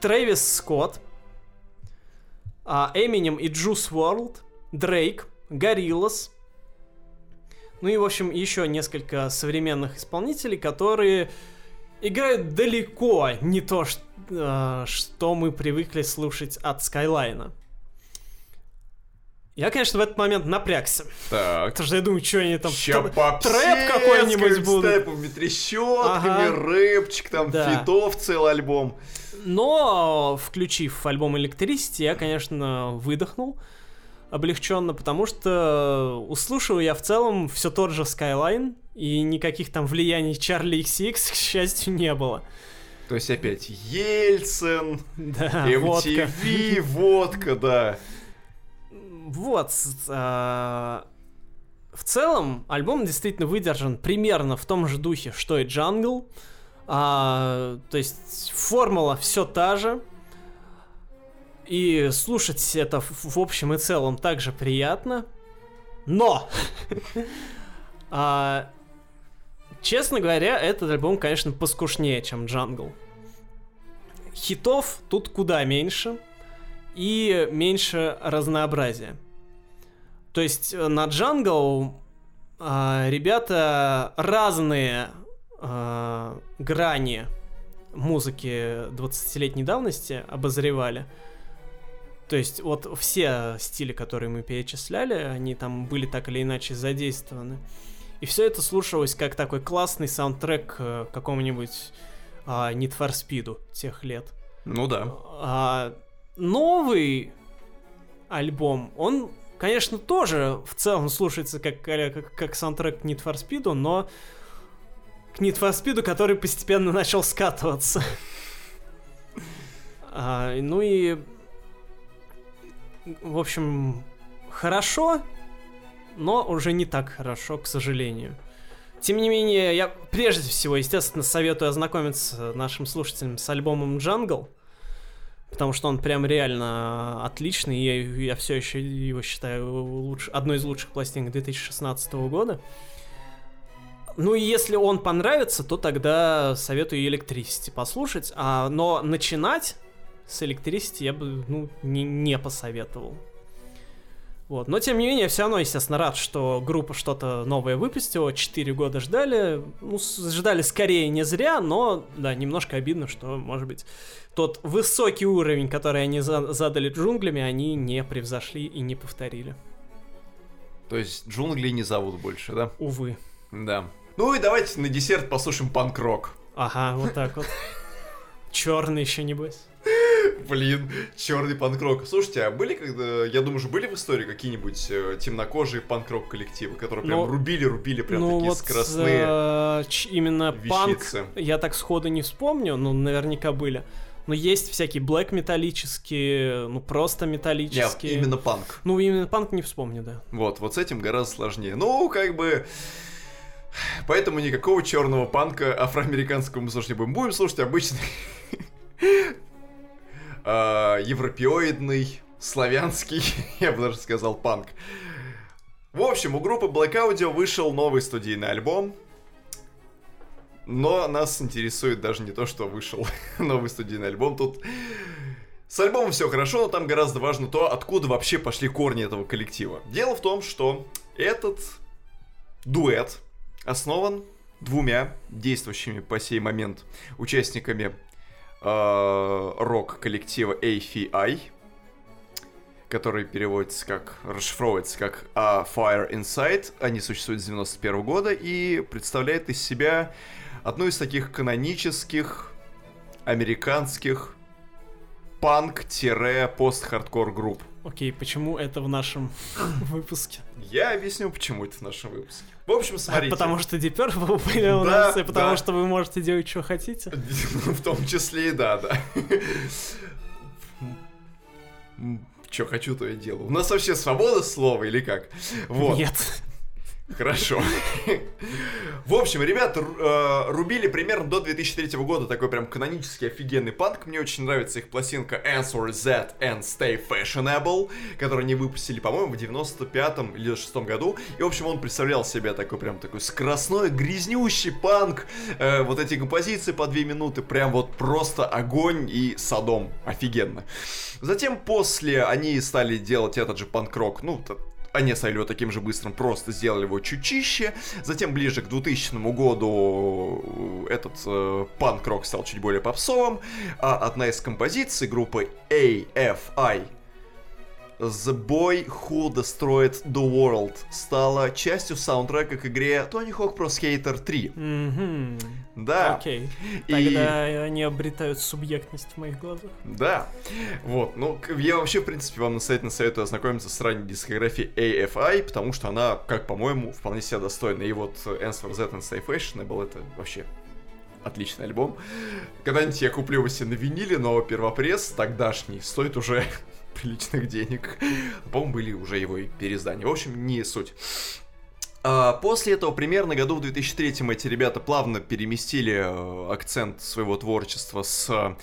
S1: Трэвис Скотт, Эминем и Juice WRLD, Дрейк, Gorillaz. Ну и, в общем, еще несколько современных исполнителей, которые играют далеко не то, э, что мы привыкли слушать от Скайлайна. Я, конечно, в этот момент напрягся.
S2: Так.
S1: Потому что я думаю, что они там...
S2: Ща
S1: трэп какой-нибудь будут.
S2: Степами, трещотками, ага. рэпчик, там, да. фитов целый альбом.
S1: Но, включив альбом Electricity, я, конечно, выдохнул облегченно, потому что услышал я в целом все тот же Skyline, и никаких там влияний Чарли XX, к счастью, не было.
S2: То есть опять Ельцин,
S1: да,
S2: MTV, водка, водка да.
S1: Вот. Э, в целом, альбом действительно выдержан примерно в том же духе, что и Jungle. А, то есть формула все та же. И слушать это в, в общем и целом также приятно. Но! а, честно говоря, этот альбом, конечно, поскушнее, чем Jungle. Хитов тут куда меньше и меньше разнообразия. То есть э, на Jungle э, ребята разные э, грани музыки 20-летней давности обозревали. То есть вот все стили, которые мы перечисляли, они там были так или иначе задействованы. И все это слушалось как такой классный саундтрек к какому-нибудь а, Need for Speed тех лет.
S2: Ну да.
S1: А, новый альбом, он конечно, тоже в целом слушается как, как, как саундтрек к Need for Speed, но к Need for Speed, который постепенно начал скатываться. А, ну и... В общем, хорошо, но уже не так хорошо, к сожалению. Тем не менее, я прежде всего, естественно, советую ознакомиться нашим слушателям с альбомом Jungle, потому что он прям реально отличный, и я, я все еще его считаю луч, одной из лучших пластинок 2016 года. Ну и если он понравится, то тогда советую Electricity послушать, а, но начинать с Electricity я бы ну, не, не посоветовал. Вот. Но, тем не менее, все равно, естественно, рад, что группа что-то новое выпустила. Четыре года ждали. Ну, ждали скорее не зря, но, да, немножко обидно, что, может быть, тот высокий уровень, который они за задали джунглями, они не превзошли и не повторили.
S2: То есть джунгли не зовут больше, да?
S1: Увы.
S2: Да. Ну и давайте на десерт послушаем панк-рок.
S1: Ага, вот так вот. Черный еще, небось.
S2: Блин, черный панкрок. Слушайте, а были когда, я думаю, же были в истории какие-нибудь э, темнокожие панкрок коллективы, которые прям рубили-рубили, ну, прям ну, такие вот скоростные
S1: э, именно вещицы. панк, я так сходу не вспомню, но наверняка были. Но есть всякие блэк металлические, ну просто металлические.
S2: Нет, именно панк.
S1: Ну именно панк не вспомню, да.
S2: Вот, вот с этим гораздо сложнее. Ну, как бы... Поэтому никакого черного панка афроамериканского мы слушать не будем. Будем слушать обычный э, европеоидный, славянский, я бы даже сказал, панк. В общем, у группы Black Audio вышел новый студийный альбом, но нас интересует даже не то, что вышел новый студийный альбом. Тут с альбомом все хорошо, но там гораздо важно то, откуда вообще пошли корни этого коллектива. Дело в том, что этот дуэт основан двумя действующими по сей момент участниками рок-коллектива AFI, который переводится как, расшифровывается как A Fire Inside. Они существуют с 91 года и представляет из себя одну из таких канонических американских панк-пост-хардкор групп.
S1: Окей, почему это в нашем выпуске?
S2: Я объясню, почему это в нашем выпуске. В общем, смотрите.
S1: Потому что Deep Purple были у нас, и потому что вы можете делать, что хотите.
S2: В том числе и да, да. Что хочу, то и делаю. У нас вообще свобода слова или как?
S1: Вот. Нет.
S2: Хорошо. В общем, ребята э, рубили примерно до 2003 года такой прям канонический офигенный панк. Мне очень нравится их пластинка Answer That and Stay Fashionable, которую они выпустили, по-моему, в 95-м или 6 году. И, в общем, он представлял себя такой прям такой скоростной, грязнющий панк. Э, вот эти композиции по 2 минуты, прям вот просто огонь и садом. Офигенно. Затем после они стали делать этот же панк-рок, ну, они оставили его таким же быстрым, просто сделали его чуть чище. Затем ближе к 2000 году этот э, панк-рок стал чуть более попсовым. А одна из композиций группы AFI The Boy Who Destroyed the World стала частью саундтрека к игре Tony Hawk Pro Skater 3.
S1: Mm-hmm.
S2: Да.
S1: Окей. Okay. Тогда И... они обретают субъектность в моих глазах.
S2: Да. Вот. Ну, я вообще, в принципе, вам настоятельно советую ознакомиться с ранней дискографией AFI, потому что она, как по-моему, вполне себя достойна. И вот Answer Z and Stay Fashionable это вообще отличный альбом. Когда-нибудь я куплю его себе на виниле, но первопресс тогдашний стоит уже приличных денег. По-моему, были уже его и переиздания. В общем, не суть. А после этого, примерно году в 2003 эти ребята плавно переместили э, акцент своего творчества с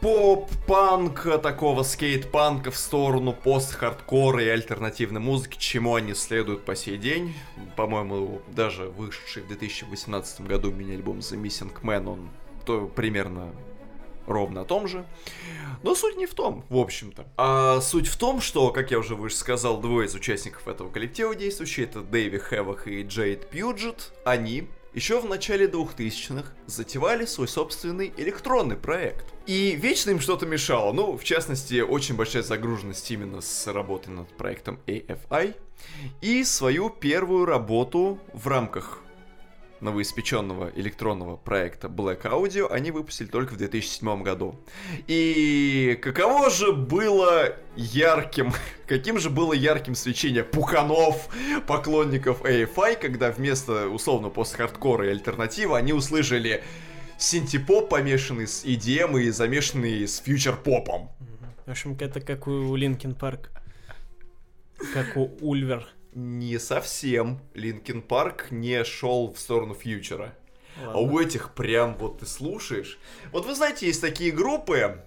S2: поп-панка, такого скейт-панка в сторону пост-хардкора и альтернативной музыки, чему они следуют по сей день. По-моему, даже вышедший в 2018 году мини-альбом The Missing Man, он то примерно ровно о том же. Но суть не в том, в общем-то. А суть в том, что, как я уже выше сказал, двое из участников этого коллектива действующие, это Дэйви Хэвах и Джейд Пьюджет, они еще в начале 2000-х затевали свой собственный электронный проект. И вечно им что-то мешало. Ну, в частности, очень большая загруженность именно с работой над проектом AFI. И свою первую работу в рамках новоиспеченного электронного проекта Black Audio они выпустили только в 2007 году. И каково же было ярким, каким же было ярким свечение пуканов, поклонников AFI, когда вместо условно пост-хардкора и альтернативы они услышали синтепоп, помешанный с EDM и замешанный с фьючер-попом.
S1: В общем, это как у Linkin Park. Как у Ulver.
S2: Не совсем. Linkin Park не шел в сторону future а. А у этих прям вот ты слушаешь. Вот вы знаете, есть такие группы,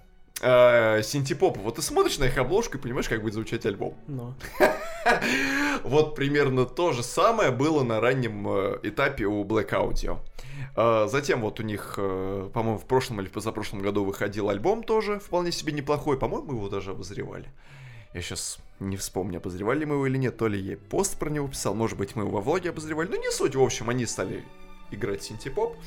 S2: э, синтепопа. Вот ты смотришь на их обложку и понимаешь, как будет звучать альбом.
S1: Но.
S2: Вот примерно то же самое было на раннем э, этапе у Blaqk Audio. Э, Затем вот у них, э, по-моему, в прошлом или позапрошлом году выходил альбом тоже, вполне себе неплохой. По-моему, его даже обозревали. Я сейчас не вспомню, обозревали мы его или нет. То ли я пост про него писал, может быть, мы его во влоге обозревали. Ну, не суть. В общем, они стали играть синтепоп.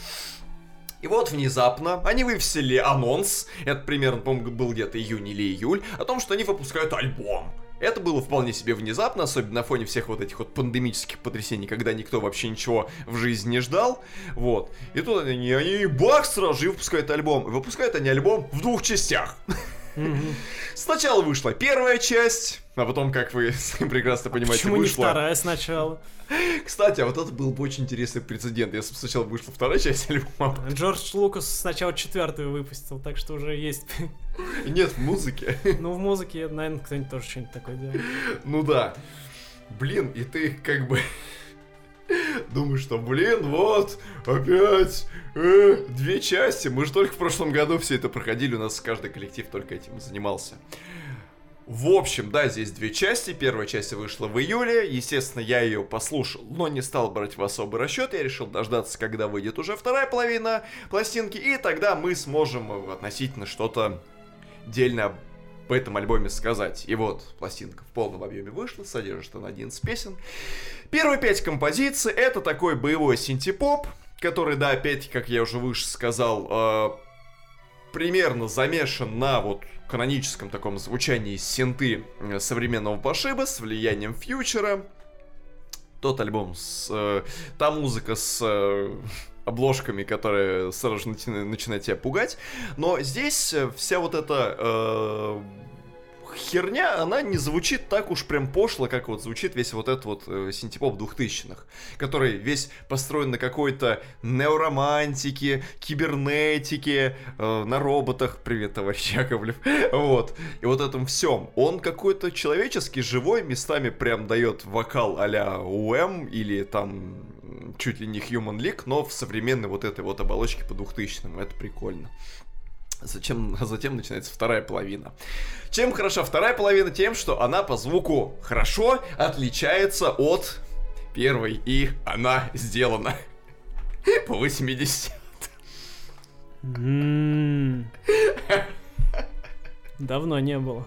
S2: И вот внезапно они выпустили анонс, это примерно, по-моему, был где-то июнь или июль, о том, что они выпускают альбом. Это было вполне себе внезапно, особенно на фоне всех вот этих вот пандемических потрясений, когда никто вообще ничего в жизни не ждал. Вот. И тут они, они бах, сразу же выпускают альбом. И выпускают они альбом в двух частях. Сначала вышла первая часть, а потом, как вы прекрасно понимаете,
S1: Почему не
S2: вышла...
S1: вторая сначала?
S2: Кстати, а вот это был бы очень интересный прецедент, если бы сначала вышла вторая часть альбома.
S1: Джордж Лукас сначала четвертую выпустил, так что уже есть.
S2: Нет, в музыке.
S1: Ну, в музыке, наверное, кто-нибудь тоже что-нибудь такое делает.
S2: Ну да. Блин, и ты как бы думаешь, что, блин, вот, опять э, две части. Мы же только в прошлом году все это проходили, у нас каждый коллектив только этим занимался. В общем, да, здесь две части. Первая часть вышла в июле. Естественно, я ее послушал, но не стал брать в особый расчет. Я решил дождаться, когда выйдет уже вторая половина пластинки, и тогда мы сможем э, относительно что-то дельно об этом альбоме сказать. И вот пластинка в полном объеме вышла, содержит она 11 песен. Первые пять композиций это такой боевой синтепоп, который, да, опять, как я уже выше сказал, э, примерно замешан на вот каноническом таком звучании синты э, современного пошиба с влиянием фьючера. Тот альбом с... Э, та музыка с... Э, обложками, которые сразу же начи- начинают тебя пугать. Но здесь э, вся вот эта э, херня, она не звучит так уж прям пошло, как вот звучит весь вот этот вот э, синтепоп 2000-х, который весь построен на какой-то неоромантике, кибернетике, э, на роботах, привет, товарищ Яковлев, вот, и вот этом всем. Он какой-то человеческий, живой, местами прям дает вокал а-ля УМ или там чуть ли не Human League, но в современной вот этой вот оболочке по 2000-м, это прикольно. Зачем, а затем начинается вторая половина. Чем хороша вторая половина? Тем, что она по звуку хорошо отличается от первой, и она сделана по 80.
S1: М. Давно не было.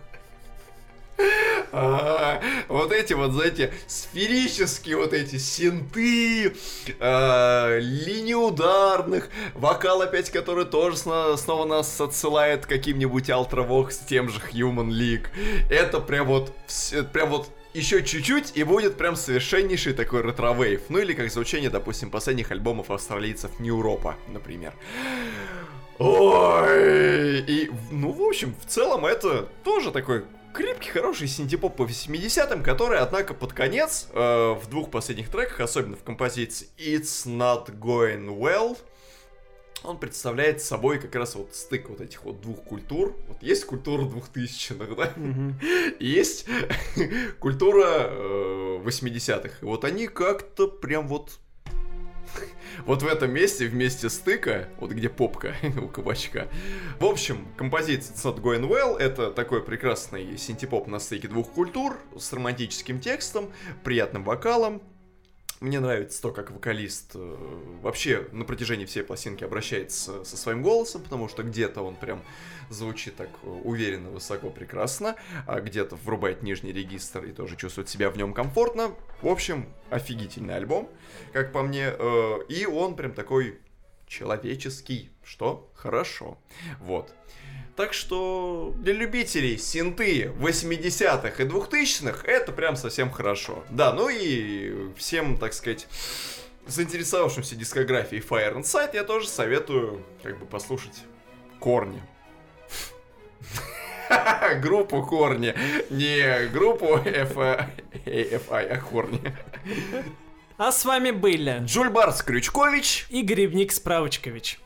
S2: А, Вот эти вот, знаете, сферические вот эти синты, а, линии ударных, вокал опять, который тоже снова нас отсылает каким-нибудь Ultravox с тем же Human League. Это прям вот, прям вот еще чуть-чуть, и будет прям совершеннейший такой retrowave. Ну или как звучание, допустим, последних альбомов австралийцев Нью-Европа, например. Ой, и, ну, в общем, в целом это тоже такой крепкий, хороший синтепоп по 80-м, который, однако, под конец, э, в двух последних треках, особенно в композиции It's Not Going Well, он представляет собой как раз вот стык вот этих вот двух культур. Вот есть культура 2000-х, да? Есть культура э, 80-х. И вот они как-то прям вот... Вот в этом месте, в месте стыка, вот где попка у кабачка. В общем, композиция It's Not Going Well это такой прекрасный синтепоп на стыке двух культур с романтическим текстом, приятным вокалом. Мне нравится то, как вокалист э, вообще на протяжении всей пластинки обращается со своим голосом, потому что где-то он прям звучит так уверенно, высоко, прекрасно, а где-то врубает нижний регистр и тоже чувствует себя в нем комфортно. В общем, офигительный альбом, как по мне. э, И он прям такой человеческий, что хорошо. Вот. Так что для любителей синты 80-х и 2000-х это прям совсем хорошо. Да, ну и всем, так сказать, заинтересовавшимся дискографией Fire Inside, я тоже советую как бы послушать Корни. Группу Корни. Не группу FI, а Корни.
S1: А с вами были
S2: Джульбарс Крючкович
S1: и Грибник Справочкович.